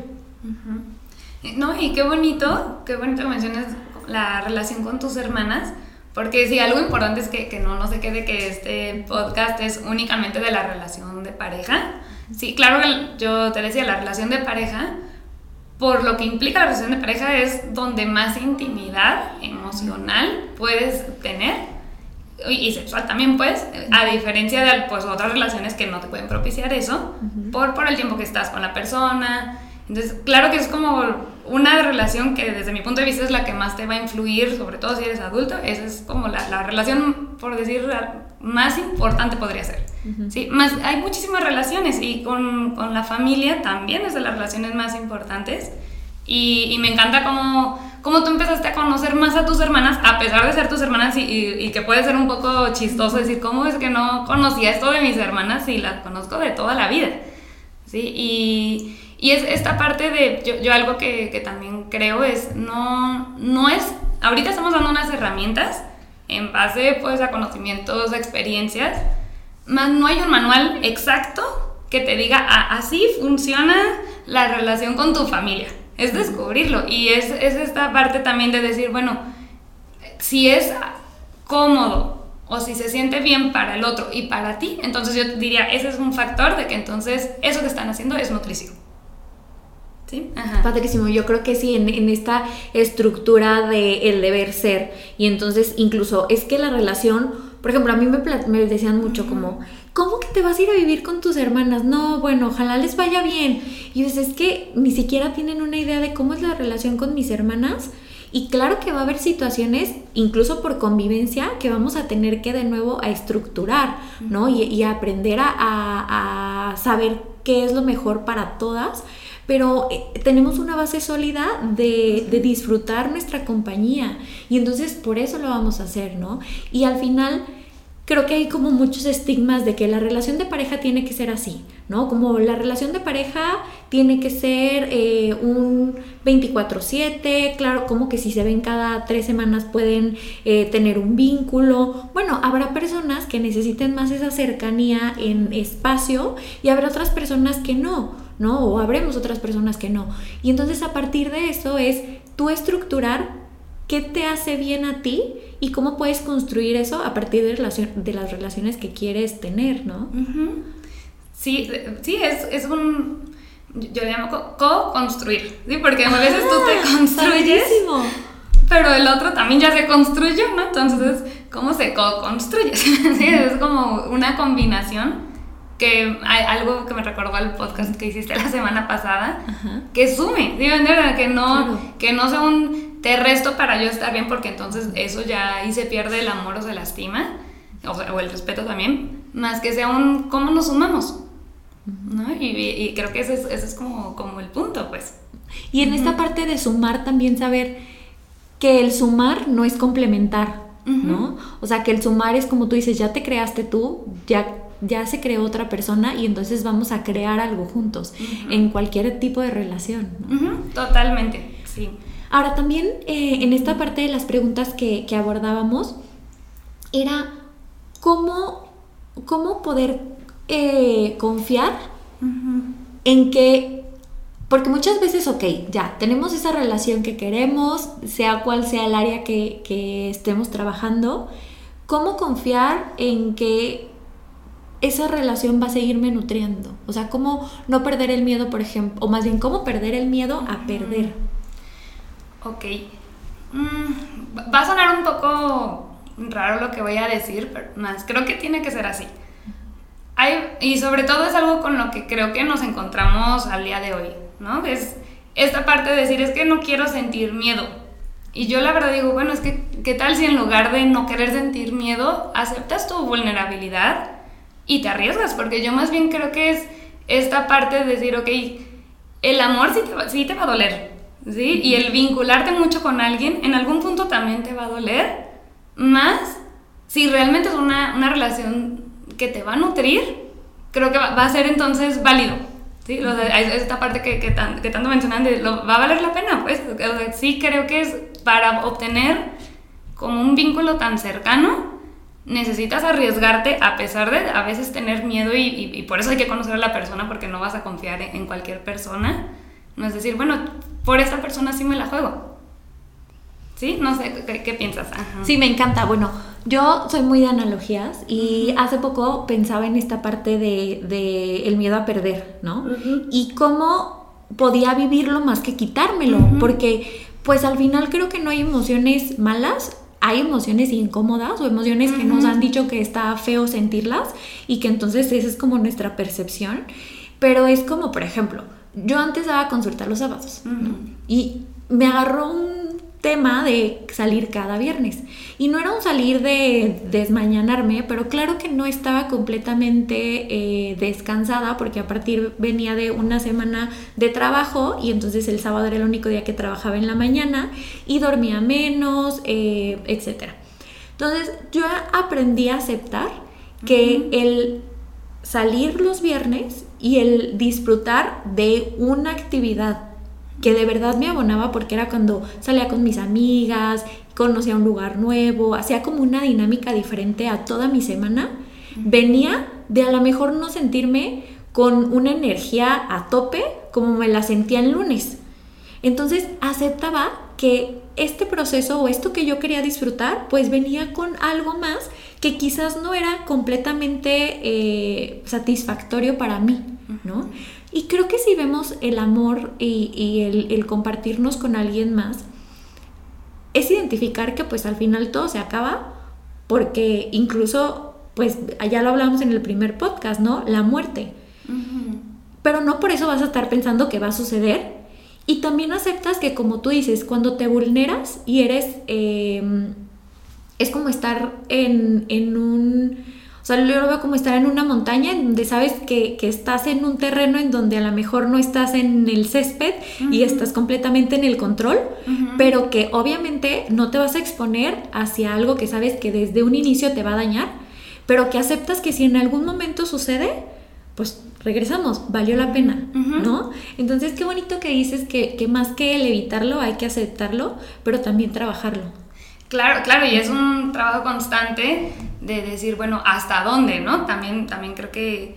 No, y qué bonito, qué bonito mencionas la relación con tus hermanas, porque sí, algo importante es que, que no, no se quede que este podcast es únicamente de la relación de pareja. Sí, claro que yo te decía, la relación de pareja, por lo que implica la relación de pareja es donde más intimidad emocional puedes tener y sexual también pues, a diferencia de pues, otras relaciones que no te pueden propiciar eso, por, por el tiempo que estás con la persona. Entonces, claro que es como una relación que desde mi punto de vista es la que más te va a influir, sobre todo si eres adulto, esa es como la, la relación, por decir, más importante podría ser. ¿sí? Más, hay muchísimas relaciones y con, con, la familia también es de las relaciones más importantes. Y, y, me encanta cómo, cómo tú empezaste a conocer más a tus hermanas, a pesar de ser tus hermanas y, y, que puede ser un poco chistoso decir, ¿cómo es que no conocía esto de mis hermanas si las conozco de toda la vida? ¿Sí? Y, y es esta parte de, yo, yo algo que, que, también creo es, no, no es, ahorita estamos dando unas herramientas en base pues a conocimientos, a experiencias, más no hay un manual exacto que te diga, ah, así funciona la relación con tu familia. Es descubrirlo y es, es esta parte también de decir, bueno, si es cómodo o si se siente bien para el otro y para ti, entonces yo diría, ese es un factor de que entonces eso que están haciendo es nutricio. ¿Sí? Padrísimo, yo creo que sí, en, en esta estructura de el deber ser. Y entonces incluso es que la relación, por ejemplo, a mí me, me decían mucho como, ¿cómo que te vas a ir a vivir con tus hermanas? No, bueno, ojalá les vaya bien. Y es que ni siquiera tienen una idea de cómo es la relación con mis hermanas. Y claro que va a haber situaciones, incluso por convivencia, que vamos a tener que de nuevo a estructurar, ¿no? Y, aprender a, a, a saber qué es lo mejor para todas pero eh, tenemos una base sólida de, disfrutar nuestra compañía y entonces por eso lo vamos a hacer, ¿no? Y al final creo que hay como muchos estigmas de que la relación de pareja tiene que ser así, ¿no? Como la relación de pareja tiene que ser eh, un 24/7, claro, como que si se ven cada tres semanas pueden eh, tener un vínculo. Bueno, habrá personas que necesiten más esa cercanía en espacio y habrá otras personas que no. ¿No? O habremos otras personas que no. Y entonces a partir de eso es tú estructurar qué te hace bien a ti y cómo puedes construir eso a partir de, de las relaciones que quieres tener, ¿no? Sí, sí, es, es un... Yo le llamo co-construir, ¿sí? Porque a veces tú te ah, construyes, pero el otro también ya se construyó, ¿no? Entonces, ¿cómo se co-construye? [LAUGHS] sí, es como una combinación que hay algo que me recordó al podcast que hiciste la semana pasada, que sume, que no, que no sea un te resto para yo estar bien, porque entonces eso ya ahí se pierde el amor o se lastima, o, el respeto también, más que sea un cómo nos sumamos. ¿no? Y, creo que ese es, ese es como, como el punto, pues. Y en esta parte de sumar también saber que el sumar no es complementar, ¿no? O sea, que el sumar es como tú dices, ya te creaste tú, ya ya se creó otra persona y entonces vamos a crear algo juntos en cualquier tipo de relación. Totalmente, sí. Ahora también eh, en esta parte de las preguntas que, abordábamos era cómo, cómo poder eh, confiar en que, porque muchas veces, ok, ya, tenemos esa relación que queremos, sea cual sea el área que, que estemos trabajando, ¿cómo confiar en que esa relación va a seguirme nutriendo. O sea, cómo no perder el miedo, por ejemplo, o más bien cómo perder el miedo a perder. Ok. Mm, va a sonar un poco raro lo que voy a decir, pero más creo que tiene que ser así. Hay, y sobre todo es algo con lo que creo que nos encontramos al día de hoy, ¿no? Es esta parte de decir, es que no quiero sentir miedo. Y yo la verdad digo, bueno, es que, ¿qué tal si en lugar de no querer sentir miedo, aceptas tu vulnerabilidad y te arriesgas? Porque yo más bien creo que es esta parte de decir, ok, el amor sí te va, sí te va a doler, ¿sí? Y el vincularte mucho con alguien en algún punto también te va a doler, más si realmente es una, una relación que te va a nutrir, creo que va, va a ser entonces válido. Sí, o sea, esta parte que, que, tan, que tanto mencionan de, lo, va a valer la pena, pues. O sea, sí creo que es para obtener como un vínculo tan cercano, necesitas arriesgarte a pesar de a veces tener miedo y, y, y por eso hay que conocer a la persona porque no vas a confiar en, en cualquier persona. No es decir, bueno, por esta persona sí me la juego. ¿Sí? No sé, ¿qué, qué piensas? Ajá. Sí, me encanta. Bueno, yo soy muy de analogías y hace poco pensaba en esta parte de, de el miedo a perder, ¿no? Y cómo podía vivirlo más que quitármelo, porque pues al final creo que no hay emociones malas, hay emociones incómodas o emociones que nos han dicho que está feo sentirlas y que entonces esa es como nuestra percepción, pero es como, por ejemplo, yo antes daba consulta los sábados ¿no? y me agarró un tema de salir cada viernes. Y no era un salir de desmañanarme, pero claro que no estaba completamente eh, descansada porque a partir venía de una semana de trabajo y entonces el sábado era el único día que trabajaba en la mañana y dormía menos, eh, etc. Entonces yo aprendí a aceptar que uh -huh. el salir los viernes y el disfrutar de una actividad que de verdad me abonaba porque era cuando salía con mis amigas, conocía un lugar nuevo, hacía como una dinámica diferente a toda mi semana. Venía de a lo mejor no sentirme con una energía a tope como me la sentía el lunes. Entonces aceptaba que este proceso o esto que yo quería disfrutar pues venía con algo más que quizás no era completamente eh, satisfactorio para mí, ¿no? Y creo que si vemos el amor y, y el, el, compartirnos con alguien más, es identificar que pues al final todo se acaba, porque incluso, pues ya lo hablamos en el primer podcast, ¿no? La muerte. Uh -huh. Pero no por eso vas a estar pensando que va a suceder. Y también aceptas que como tú dices, cuando te vulneras y eres... Eh, es como estar en, en un sea, yo lo veo como estar en una montaña en donde sabes que, que, estás en un terreno en donde a lo mejor no estás en el césped uh -huh. y estás completamente en el control, uh -huh. pero que obviamente no te vas a exponer hacia algo que sabes que desde un inicio te va a dañar, pero que aceptas que si en algún momento sucede, pues regresamos, valió la pena, uh -huh. ¿no? Entonces, qué bonito que dices que, que más que el evitarlo hay que aceptarlo, pero también trabajarlo. Claro, claro, y es un trabajo constante de decir, bueno, ¿hasta dónde, no? También, también creo que,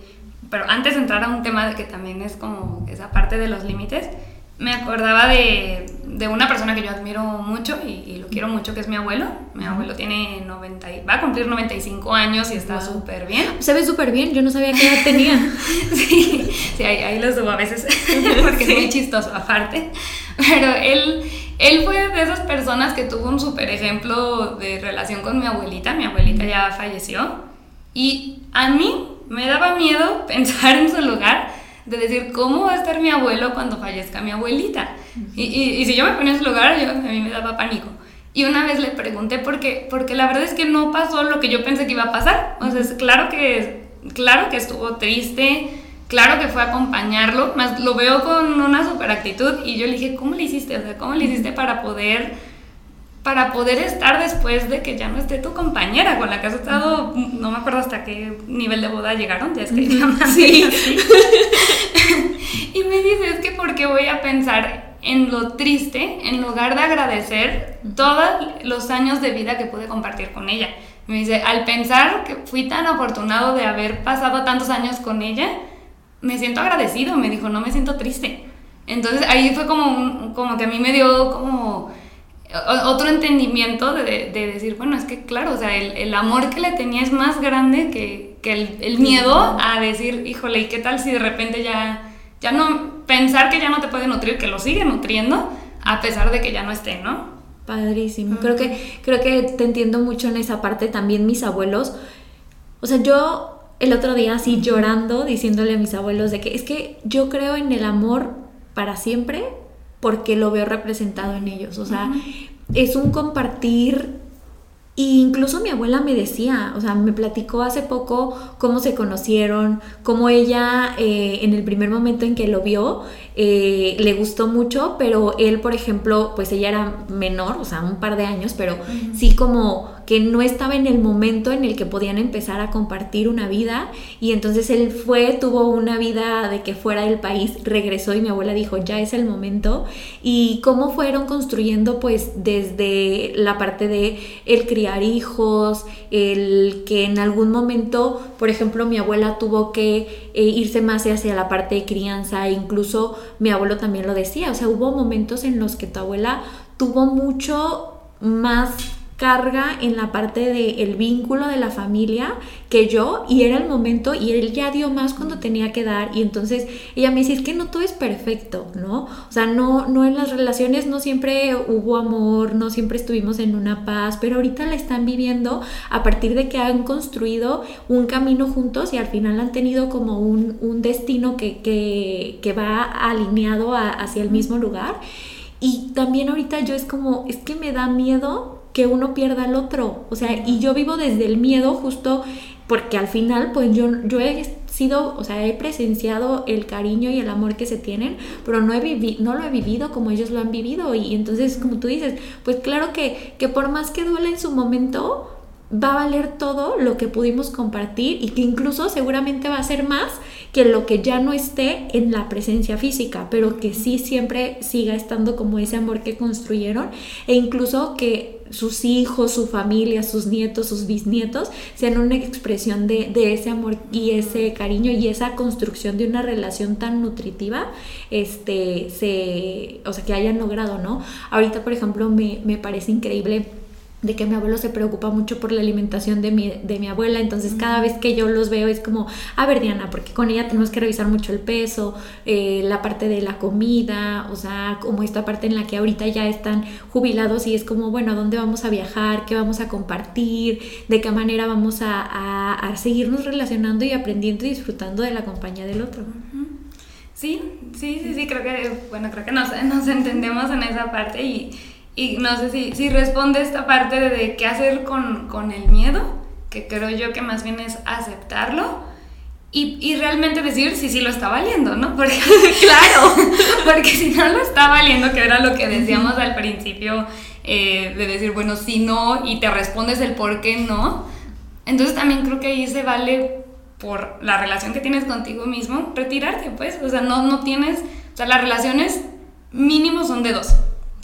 pero antes de entrar a un tema de que también es como esa parte de los límites, me acordaba de, de, una persona que yo admiro mucho y, y, lo quiero mucho, que es mi abuelo. Mi abuelo tiene 90, va a cumplir 95 años y está súper wow. bien. Se ve súper bien, yo no sabía qué edad tenía. [LAUGHS] sí, sí ahí, ahí, lo subo a veces, [LAUGHS] porque sí. es muy chistoso aparte. Pero él él fue de esas personas que tuvo un súper ejemplo de relación con mi abuelita. Mi abuelita ya falleció. Y a mí me daba miedo [LAUGHS] pensar en su lugar de decir, ¿cómo va a estar mi abuelo cuando fallezca mi abuelita? Y, y, si yo me ponía en su lugar, yo, a mí me daba pánico. Y una vez le pregunté por qué, porque la verdad es que no pasó lo que yo pensé que iba a pasar. O sea, claro que, claro que estuvo triste, claro que fue a acompañarlo, más lo veo con una super actitud y yo le dije, ¿cómo le hiciste? O sea, ¿cómo le hiciste para poder para poder estar después de que ya no esté tu compañera con la que has estado, no me acuerdo hasta qué nivel de boda llegaron, ya es que ya [LAUGHS] sí. Así. [LAUGHS] y me dice, es que porque voy a pensar en lo triste en lugar de agradecer todos los años de vida que pude compartir con ella. Me dice, al pensar que fui tan afortunado de haber pasado tantos años con ella, me siento agradecido, me dijo, no me siento triste. Entonces ahí fue como, un, como que a mí me dio como otro entendimiento de, de, decir, bueno, es que claro, o sea, el, el, amor que le tenía es más grande que, que el, el, miedo a decir, híjole, ¿y qué tal si de repente ya, ya no, pensar que ya no te puede nutrir, que lo sigue nutriendo, a pesar de que ya no esté, ¿no? Padrísimo. Creo que creo que te entiendo mucho en esa parte también mis abuelos. O sea, yo el otro día así llorando diciéndole a mis abuelos de que es que yo creo en el amor para siempre porque lo veo representado en ellos. O sea, uh -huh. es un compartir y incluso mi abuela me decía, o sea, me platicó hace poco cómo se conocieron, cómo ella eh, en el primer momento en que lo vio eh, le gustó mucho, pero él, por ejemplo, pues ella era menor, o sea, un par de años, pero sí como que no estaba en el momento en el que podían empezar a compartir una vida. Y entonces él fue, tuvo una vida de que fuera del país, regresó y mi abuela dijo, ya es el momento y cómo fueron construyendo pues desde la parte de el criar hijos, el que en algún momento, por ejemplo, mi abuela tuvo que eh, irse más hacia la parte de crianza. E incluso mi abuelo también lo decía, o sea, hubo momentos en los que tu abuela tuvo mucho más carga en la parte del el vínculo de la familia que yo y era el momento y él ya dio más cuando tenía que dar y entonces ella me dice es que no todo es perfecto no o sea no no en las relaciones no siempre hubo amor no siempre estuvimos en una paz pero ahorita la están viviendo a partir de que han construido un camino juntos y al final han tenido como un, un destino que, que, que va alineado hacia el mismo lugar. Y también ahorita yo es como es que me da miedo que uno pierda al otro. O sea, y yo vivo desde el miedo justo porque al final, pues yo, yo he sido, o sea, he presenciado el cariño y el amor que se tienen, pero no, he no lo he vivido como ellos lo han vivido. Y entonces, como tú dices, pues claro que, que por más que duele en su momento, va a valer todo lo que pudimos compartir y que incluso seguramente va a ser más que lo que ya no esté en la presencia física, pero que sí siempre siga estando como ese amor que construyeron e incluso que sus hijos, su familia, sus nietos, sus bisnietos sean una expresión de, ese amor y ese cariño y esa construcción de una relación tan nutritiva, este, se, o sea, que hayan logrado, ¿no? Ahorita, por ejemplo, me, me parece increíble de que mi abuelo se preocupa mucho por la alimentación de mi, de mi abuela, entonces cada vez que yo los veo es como, a ver Diana, porque con ella tenemos que revisar mucho el peso, eh, la parte de la comida, o sea, como esta parte en la que ahorita ya están jubilados y es como, bueno, ¿a dónde vamos a viajar? ¿Qué vamos a compartir? ¿De qué manera vamos a, a, seguirnos relacionando y aprendiendo y disfrutando de la compañía del otro? Sí, sí, sí, sí, creo que, bueno, creo que nos, nos entendemos en esa parte y y no sé si, si responde esta parte de, qué hacer con, con, el miedo, que creo yo que más bien es aceptarlo y, y realmente decir si sí lo está valiendo, ¿no? [LAUGHS] Porque, claro, [LAUGHS] porque si no lo está valiendo, que era lo que decíamos al principio, eh, de decir, bueno, si no, y te respondes el por qué no, entonces también creo que ahí se vale por la relación que tienes contigo mismo, retirarte, pues, o sea, no, no tienes, o sea, las relaciones mínimo son de dos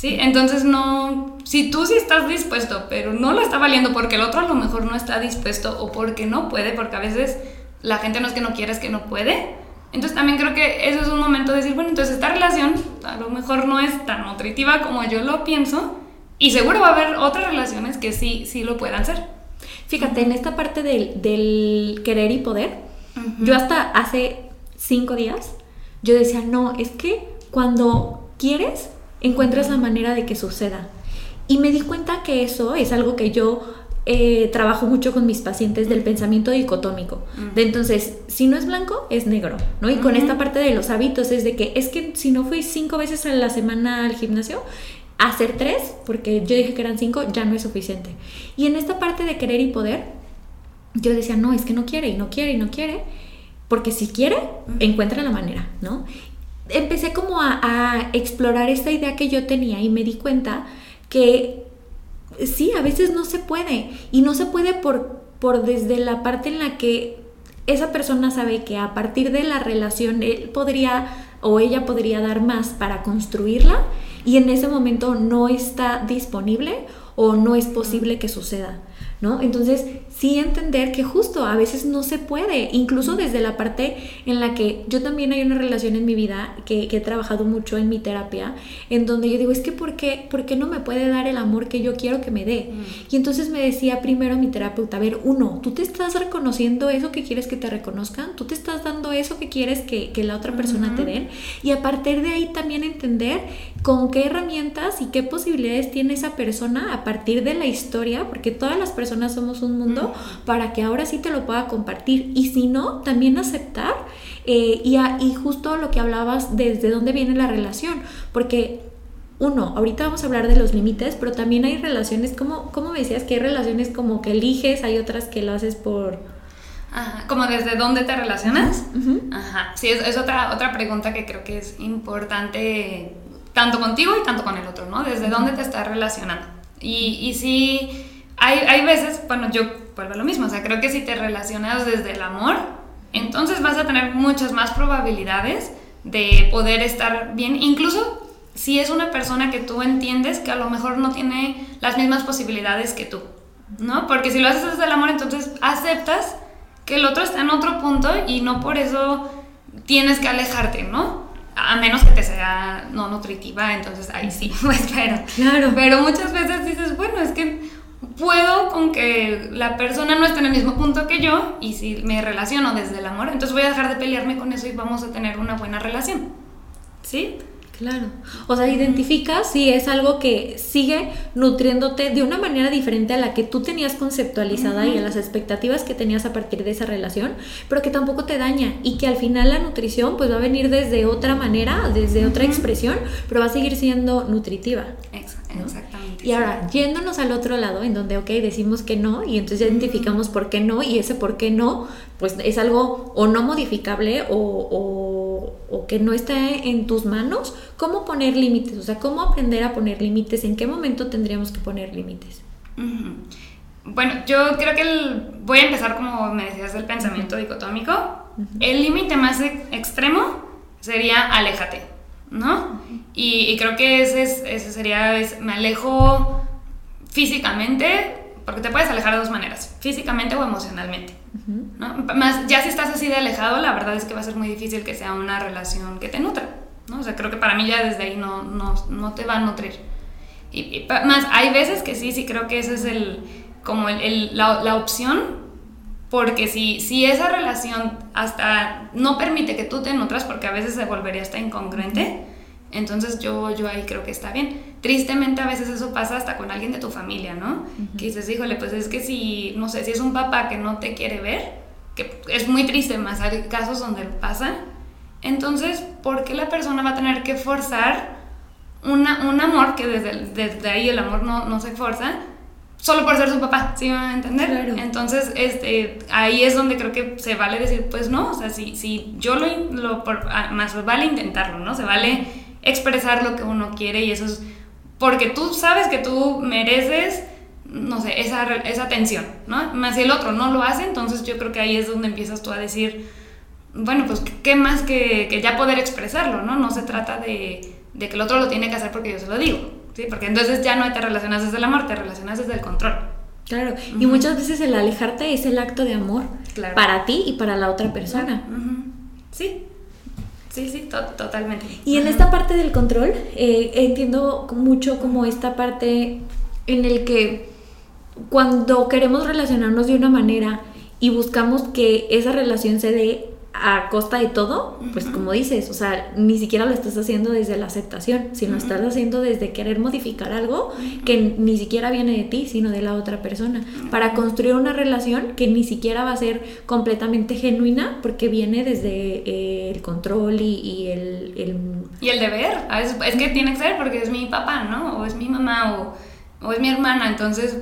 ¿sí? Entonces no, si tú sí estás dispuesto, pero no lo está valiendo porque el otro a lo mejor no está dispuesto o porque no puede, porque a veces la gente no es que no quiera, es que no puede. Entonces también creo que eso es un momento de decir, bueno, entonces esta relación a lo mejor no es tan nutritiva como yo lo pienso y seguro va a haber otras relaciones que sí, sí lo puedan ser. Fíjate, en esta parte del, del querer y poder, yo hasta hace cinco días, yo decía, no, es que cuando quieres, encuentras la manera de que suceda. Y me di cuenta que eso es algo que yo eh, trabajo mucho con mis pacientes del pensamiento dicotómico. De entonces, si no es blanco, es negro, ¿no? Y con esta parte de los hábitos es de que es que si no fui cinco veces a la semana al gimnasio, hacer tres, porque yo dije que eran cinco, ya no es suficiente. Y en esta parte de querer y poder, yo decía, no, es que no quiere y no quiere y no quiere, porque si quiere, encuentra la manera, ¿no? Empecé como a, explorar esta idea que yo tenía y me di cuenta que sí, a veces no se puede. Y no se puede por, por desde la parte en la que esa persona sabe que a partir de la relación él podría o ella podría dar más para construirla y en ese momento no está disponible o no es posible que suceda. ¿no? Entonces, sí entender que justo a veces no se puede, incluso desde la parte en la que yo también hay una relación en mi vida que, he trabajado mucho en mi terapia, en donde yo digo, es que ¿por qué, ¿por qué no me puede dar el amor que yo quiero que me dé? Mm. Y entonces me decía primero mi terapeuta, a ver, uno, tú te estás reconociendo eso que quieres que te reconozcan, tú te estás dando eso que quieres que, la otra persona te dé, y a partir de ahí también entender con qué herramientas y qué posibilidades tiene esa persona a partir de la historia, porque todas las personas somos un mundo, para que ahora sí te lo pueda compartir. Y si no, también aceptar eh, y, y justo lo que hablabas, desde dónde viene la relación, porque uno, ahorita vamos a hablar de los límites, pero también hay relaciones, como, como decías, que hay relaciones como que eliges, hay otras que lo haces por... Ajá, como desde dónde te relacionas. Ajá, sí, es, otra, otra pregunta que creo que es importante tanto contigo y tanto con el otro, ¿no? Desde dónde te estás relacionando. Y, y sí, hay, hay veces, bueno, yo vuelvo a lo mismo, o sea, creo que si te relacionas desde el amor, entonces vas a tener muchas más probabilidades de poder estar bien, incluso si es una persona que tú entiendes que a lo mejor no tiene las mismas posibilidades que tú, ¿no? Porque si lo haces desde el amor, entonces aceptas que el otro está en otro punto y no por eso tienes que alejarte, ¿no? A menos que te sea no nutritiva, entonces ahí sí, [LAUGHS] pues, pero, claro. pero muchas veces dices, bueno, es que puedo con que la persona no esté en el mismo punto que yo y si me relaciono desde el amor, entonces voy a dejar de pelearme con eso y vamos a tener una buena relación. ¿Sí? Claro. O sea, identifica si es algo que sigue nutriéndote de una manera diferente a la que tú tenías conceptualizada y a las expectativas que tenías a partir de esa relación, pero que tampoco te daña y que al final la nutrición pues va a venir desde otra manera, desde otra expresión, pero va a seguir siendo nutritiva. Exactamente. Y ahora, yéndonos al otro lado, en donde, ok, decimos que no, y entonces identificamos por qué no, y ese por qué no, pues es algo o no modificable o, o, que no está en tus manos, ¿cómo poner límites? O sea, ¿cómo aprender a poner límites? ¿En qué momento tendríamos que poner límites? Bueno, yo creo que el, voy a empezar como me decías del pensamiento dicotómico. El límite más extremo sería aléjate, ¿no? Y, creo que ese, es, ese sería, me alejo físicamente, porque te puedes alejar de dos maneras, físicamente o emocionalmente. ¿no? Más, ya si estás así de alejado, la verdad es que va a ser muy difícil que sea una relación que te nutra. ¿no? O sea, creo que para mí ya desde ahí no, no, no te va a nutrir. Y, más, hay veces que sí, sí creo que ese es el, como el, la, la, opción, porque si, si esa relación hasta no permite que tú te nutras, porque a veces se volvería hasta incongruente, entonces yo, yo ahí creo que está bien. Tristemente a veces eso pasa hasta con alguien de tu familia, ¿no? Que dices, híjole, pues es que si, no sé, si es un papá que no te quiere ver, que es muy triste, más hay casos donde pasa, entonces, ¿por qué la persona va a tener que forzar una, un amor que desde, desde ahí el amor no, no se forza? Solo por ser su papá, ¿sí me van a entender? Entonces, este, ahí es donde creo que se vale decir, pues no, o sea, si, si yo lo, lo por, más vale intentarlo, ¿no? Se vale expresar lo que uno quiere y eso es porque tú sabes que tú mereces, no sé, esa, esa atención, ¿no? Más si el otro no lo hace, entonces yo creo que ahí es donde empiezas tú a decir, bueno, pues qué más que, que ya poder expresarlo, ¿no? No se trata de, de, que el otro lo tiene que hacer porque yo se lo digo, ¿sí? Porque entonces ya no te relacionas desde el amor, te relacionas desde el control. Claro, y muchas veces el alejarte es el acto de amor para ti y para la otra persona. Sí, Sí, sí, totalmente. Y en esta parte del control, eh, entiendo mucho como esta parte en el que cuando queremos relacionarnos de una manera y buscamos que esa relación se dé a costa de todo, pues como dices, o sea, ni siquiera lo estás haciendo desde la aceptación, sino estás haciendo desde querer modificar algo que ni siquiera viene de ti, sino de la otra persona, para construir una relación que ni siquiera va a ser completamente genuina porque viene desde eh, el control y, el, Y el deber, es, que tiene que ser porque es mi papá, ¿no? O es mi mamá o, o es mi hermana, entonces,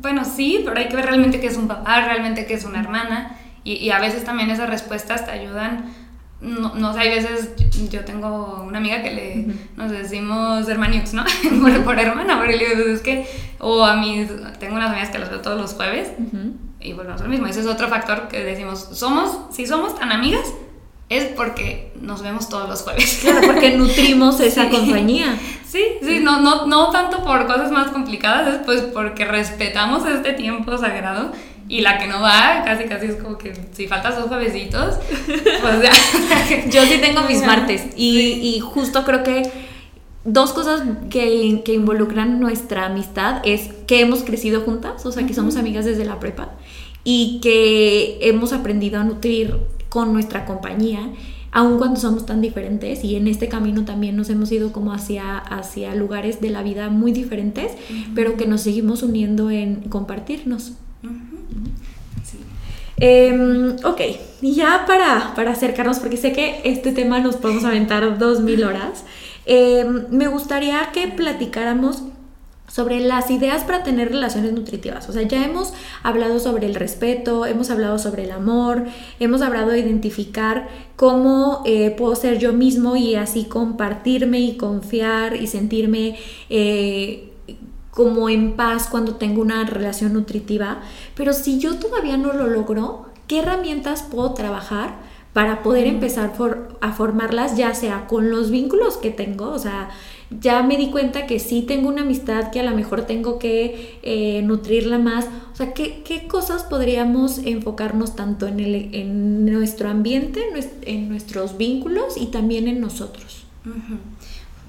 bueno, sí, pero hay que ver realmente que es un papá, realmente que es una hermana y, a veces también esas respuestas te ayudan no, no sé, hay veces yo tengo una amiga que le nos decimos hermaniux, ¿no? [LAUGHS] por, hermana, porque le digo, es que, o a mí, tengo unas amigas que las veo todos los jueves y volvemos al mismo. Ese es otro factor que decimos, somos, si somos tan amigas, es porque nos vemos todos los jueves. Claro, porque [LAUGHS] nutrimos esa compañía. Sí, sí, no, no, no tanto por cosas más complicadas, es pues porque respetamos este tiempo sagrado y la que no va, casi casi es como que si faltas dos juevesitos, [LAUGHS] pues ya. Yo sí tengo mis martes. Y, y justo creo que dos cosas que, que, involucran nuestra amistad es que hemos crecido juntas, o sea, que somos amigas desde la prepa y que hemos aprendido a nutrir con nuestra compañía, aun cuando somos tan diferentes y en este camino también nos hemos ido como hacia, hacia lugares de la vida muy diferentes, pero que nos seguimos uniendo en compartirnos. Em, ok, y ya para, para acercarnos, porque sé que este tema nos podemos aventar dos mil horas, Em, me gustaría que platicáramos sobre las ideas para tener relaciones nutritivas. O sea, ya hemos hablado sobre el respeto, hemos hablado sobre el amor, hemos hablado de identificar cómo eh, puedo ser yo mismo y así compartirme y confiar y sentirme eh, como en paz cuando tengo una relación nutritiva. Pero si yo todavía no lo logro, ¿qué herramientas puedo trabajar? para poder empezar a formarlas, ya sea con los vínculos que tengo, o sea, ya me di cuenta que sí tengo una amistad que a lo mejor tengo que eh, nutrirla más. O sea, ¿qué, ¿qué, cosas podríamos enfocarnos tanto en, el, en nuestro ambiente, en nuestros vínculos y también en nosotros?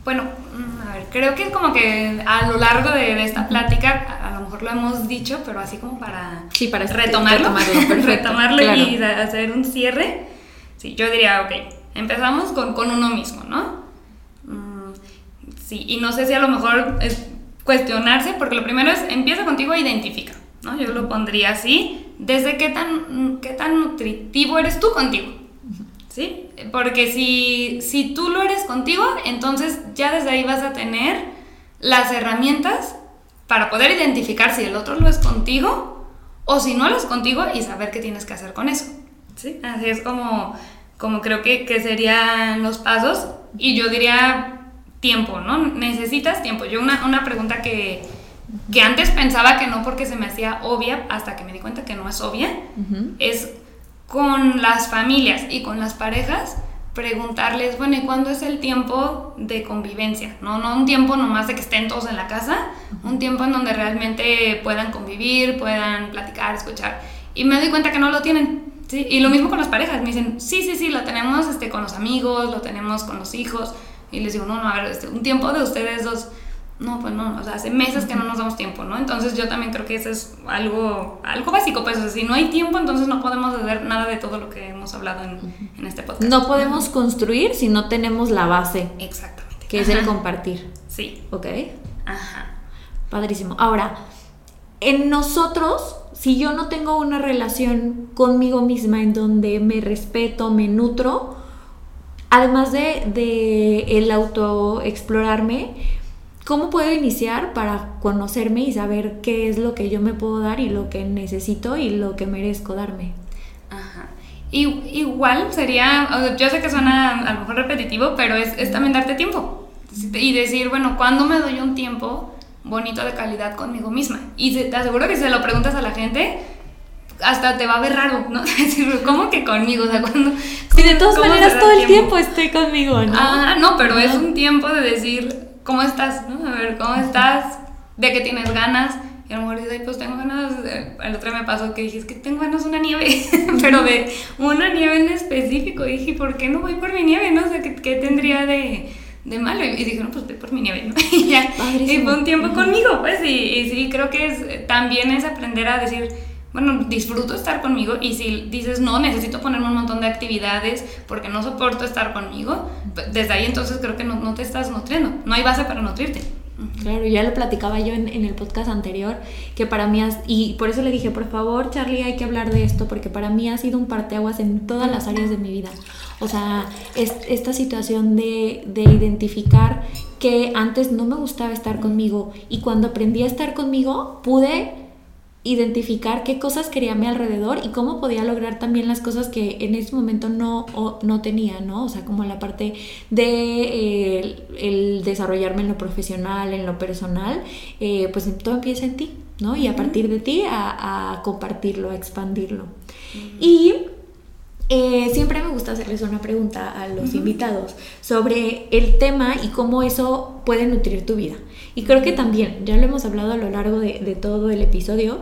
Bueno, mm, a ver, creo que como que a lo largo de, esta plática, a, lo mejor lo hemos dicho, pero así como para, sí, para retomarlo, retomarlo, [LAUGHS] retomarlo y hacer un cierre. Sí, yo diría, ok, empezamos con, con uno mismo, ¿no? Sí, y no sé si a lo mejor es cuestionarse, porque lo primero es, empieza contigo e identifica, ¿no? Yo lo pondría así, desde qué tan, qué tan nutritivo eres tú contigo, ¿sí? Porque si, si tú lo eres contigo, entonces ya desde ahí vas a tener las herramientas para poder identificar si el otro lo es contigo o si no lo es contigo y saber qué tienes que hacer con eso, ¿sí? Así es como, como creo que, que serían los pasos y yo diría tiempo, ¿no? Necesitas tiempo. Yo una, una pregunta que, que, antes pensaba que no porque se me hacía obvia, hasta que me di cuenta que no es obvia, es con las familias y con las parejas preguntarles, bueno, ¿y cuándo es el tiempo de convivencia? No, no un tiempo nomás de que estén todos en la casa, un tiempo en donde realmente puedan convivir, puedan platicar, escuchar. Y me doy cuenta que no lo tienen. ¿sí? Y lo mismo con las parejas, me dicen, sí, sí, sí, lo tenemos este, con los amigos, lo tenemos con los hijos, y les digo, no, no, a ver, este, un tiempo de ustedes dos. No, pues no, o sea, hace meses que no nos damos tiempo, ¿no? Entonces yo también creo que eso es algo, algo básico, pues si no hay tiempo, entonces no podemos hacer nada de todo lo que hemos hablado en, en este podcast. No podemos construir si no tenemos la base. Exactamente. Que es el compartir. Sí. ¿Ok? Ajá. Padrísimo. Ahora, en nosotros, si yo no tengo una relación conmigo misma en donde me respeto, me nutro, Además de, el autoexplorarme, ¿cómo puedo iniciar para conocerme y saber qué es lo que yo me puedo dar y lo que necesito y lo que merezco darme? Ajá. igual sería, yo sé que suena a lo mejor repetitivo, pero es, es también darte tiempo y decir, bueno, ¿cuándo me doy un tiempo bonito de calidad conmigo misma? Y te aseguro que si se lo preguntas a la gente, hasta te va a ver raro, ¿no? [LAUGHS] Decir, ¿cómo que conmigo? O sea, cuando... Sí, de todas maneras todo el tiempo? estoy conmigo, ¿no? Ah, no, pero es un tiempo de decir, ¿cómo estás? ¿no? A ver, ¿cómo estás? ¿De qué tienes ganas? Y a lo mejor dices, pues tengo ganas, el otro me pasó que dije, es que tengo ganas de una nieve, [LAUGHS] pero de una nieve en específico. Y dije, ¿por qué no voy por mi nieve? No o sé, sea, ¿qué, tendría de, de, malo? Y dije, no, pues voy por mi nieve, ¿no? [LAUGHS] Y ya, y fue un tiempo conmigo, pues, y, y sí, creo que es, también es aprender a decir, bueno, disfruto estar conmigo y si dices, no, necesito ponerme un montón de actividades porque no soporto estar conmigo, desde ahí entonces creo que no, no te estás nutriendo, no hay base para nutrirte. Claro, ya lo platicaba yo en, en, el podcast anterior, que para mí, y por eso le dije, por favor, Charlie, hay que hablar de esto, porque para mí ha sido un parteaguas en todas las áreas de mi vida. O sea, es, esta situación de, de identificar que antes no me gustaba estar conmigo y cuando aprendí a estar conmigo, pude identificar qué cosas quería a mi alrededor y cómo podía lograr también las cosas que en ese momento no, no tenía, ¿no? O sea, como la parte de eh, el desarrollarme en lo profesional, en lo personal, eh, pues todo empieza en ti, ¿no? Y a partir de ti a, compartirlo, a expandirlo. Y eh, siempre me gusta hacerles una pregunta a los invitados sobre el tema y cómo eso puede nutrir tu vida. Y creo que también, ya lo hemos hablado a lo largo de, todo el episodio,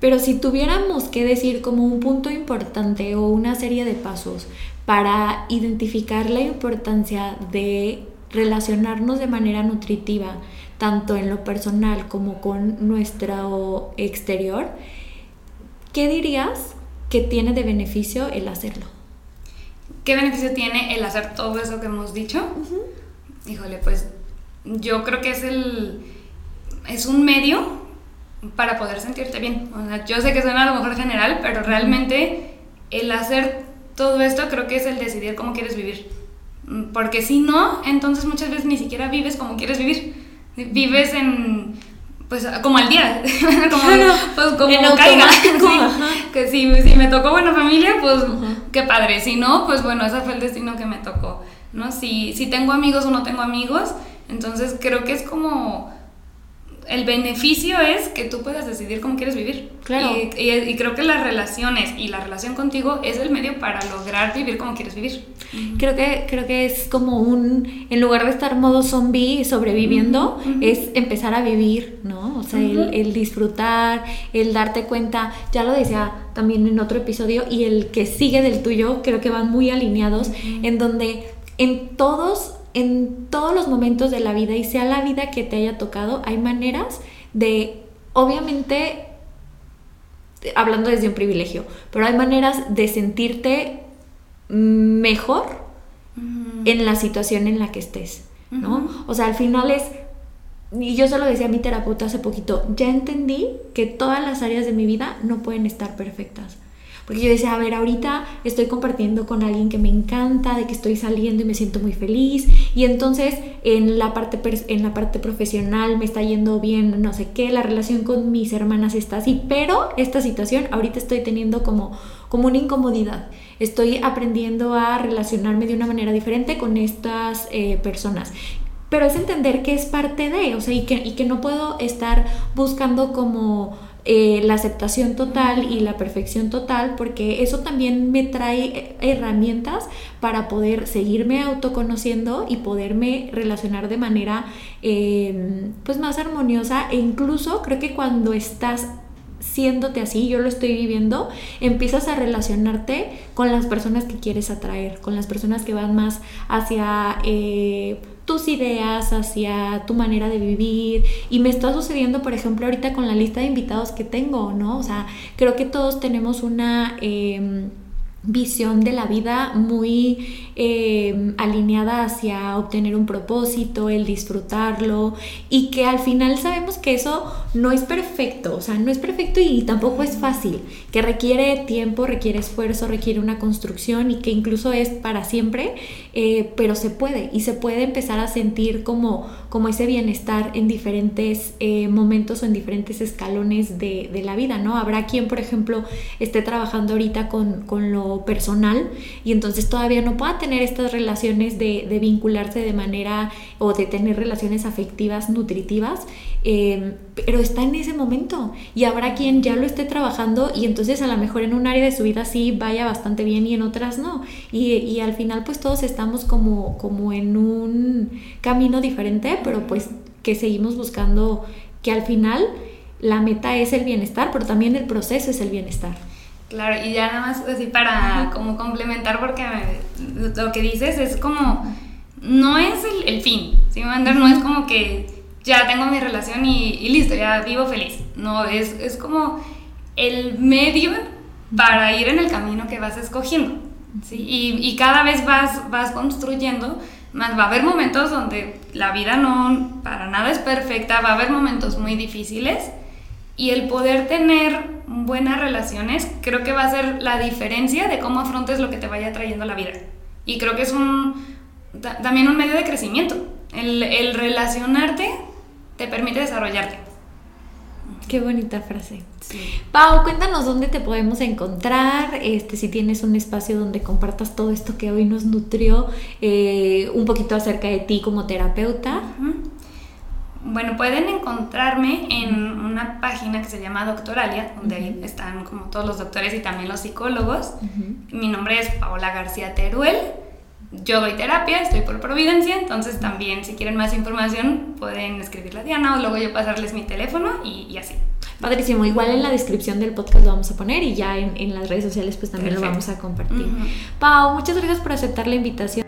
pero si tuviéramos que decir como un punto importante o una serie de pasos para identificar la importancia de relacionarnos de manera nutritiva, tanto en lo personal como con nuestro exterior, ¿qué dirías que tiene de beneficio el hacerlo? ¿Qué beneficio tiene el hacer todo eso que hemos dicho? Híjole, pues yo creo que es el es un medio para poder sentirte bien. yo sé que suena a lo mejor general, pero realmente el hacer todo esto creo que es el decidir cómo quieres vivir. Mm, porque si no, entonces muchas veces ni siquiera vives como quieres vivir. Vives en pues como al día, [LAUGHS] como, pues como caiga. [LAUGHS] que si, si, me tocó buena familia, pues qué padre. Si no, pues bueno, ese fue el destino que me tocó. ¿no? Si, si tengo amigos o no tengo amigos, entonces creo que es como el beneficio es que tú puedas decidir cómo quieres vivir. Claro. Y, creo que las relaciones y la relación contigo es el medio para lograr vivir como quieres vivir. Creo que, creo que es como un, en lugar de estar modo zombie sobreviviendo, es empezar a vivir, ¿no? O sea, el, el, disfrutar, el darte cuenta, ya lo decía también en otro episodio, y el que sigue del tuyo, creo que van muy alineados, en donde en todos en todos los momentos de la vida y sea la vida que te haya tocado, hay maneras de, obviamente, hablando desde un privilegio, pero hay maneras de sentirte mejor en la situación en la que estés, ¿no? O sea, al final es, y yo se lo decía a mi terapeuta hace poquito, ya entendí que todas las áreas de mi vida no pueden estar perfectas. Porque yo decía, a ver, ahorita estoy compartiendo con alguien que me encanta, de que estoy saliendo y me siento muy feliz. Y entonces en la parte, en la parte profesional me está yendo bien, no sé qué, la relación con mis hermanas está así. Pero esta situación ahorita estoy teniendo como, como una incomodidad. Estoy aprendiendo a relacionarme de una manera diferente con estas eh, personas pero es entender que es parte de, o sea, y que, y que no puedo estar buscando como eh, la aceptación total y la perfección total, porque eso también me trae herramientas para poder seguirme autoconociendo y poderme relacionar de manera eh, pues más armoniosa e incluso creo que cuando estás siéndote así, yo lo estoy viviendo, empiezas a relacionarte con las personas que quieres atraer, con las personas que van más hacia eh, tus ideas, hacia tu manera de vivir. Y me está sucediendo, por ejemplo, ahorita con la lista de invitados que tengo, ¿no? O sea, creo que todos tenemos una... Em, visión de la vida muy eh, alineada hacia obtener un propósito, el disfrutarlo y que al final sabemos que eso no es perfecto, o sea, no es perfecto y tampoco es fácil, que requiere tiempo, requiere esfuerzo, requiere una construcción y que incluso es para siempre, eh, pero se puede y se puede empezar a sentir como, como ese bienestar en diferentes eh, momentos o en diferentes escalones de, de, la vida, ¿no? Habrá quien, por ejemplo, esté trabajando ahorita con, con personal y entonces todavía no pueda tener estas relaciones de, vincularse de manera o de tener relaciones afectivas nutritivas, em, pero está en ese momento y habrá quien ya lo esté trabajando y entonces a lo mejor en un área de su vida sí vaya bastante bien y en otras no. Y, y al final pues todos estamos como, como en un camino diferente, pero pues que seguimos buscando que al final la meta es el bienestar, pero también el proceso es el bienestar. Claro, y ya nada más así para como complementar, porque lo que dices es como, no es el, el fin, ¿sí? No es como que ya tengo mi relación y, listo, ya vivo feliz. No, es, es como el medio para ir en el camino que vas escogiendo. ¿sí? Y, y, cada vez vas, vas construyendo, más va a haber momentos donde la vida no para nada es perfecta, va a haber momentos muy difíciles y el poder tener buenas relaciones creo que va a ser la diferencia de cómo afrontes lo que te vaya trayendo la vida. Y creo que es un, también un medio de crecimiento. El, el relacionarte te permite desarrollarte. Qué bonita frase. Pau, cuéntanos dónde te podemos encontrar, este, si tienes un espacio donde compartas todo esto que hoy nos nutrió, eh, un poquito acerca de ti como terapeuta. Bueno, pueden encontrarme en una página que se llama Doctoralia, donde ahí están como todos los doctores y también los psicólogos. Mi nombre es Paola García Teruel. Yo doy terapia, estoy por Providencia, entonces también si quieren más información pueden escribirle a Diana o luego yo pasarles mi teléfono y, así. Padrísimo, igual en la descripción del podcast lo vamos a poner y ya en, las redes sociales pues también lo vamos a compartir. Pau, muchas gracias por aceptar la invitación.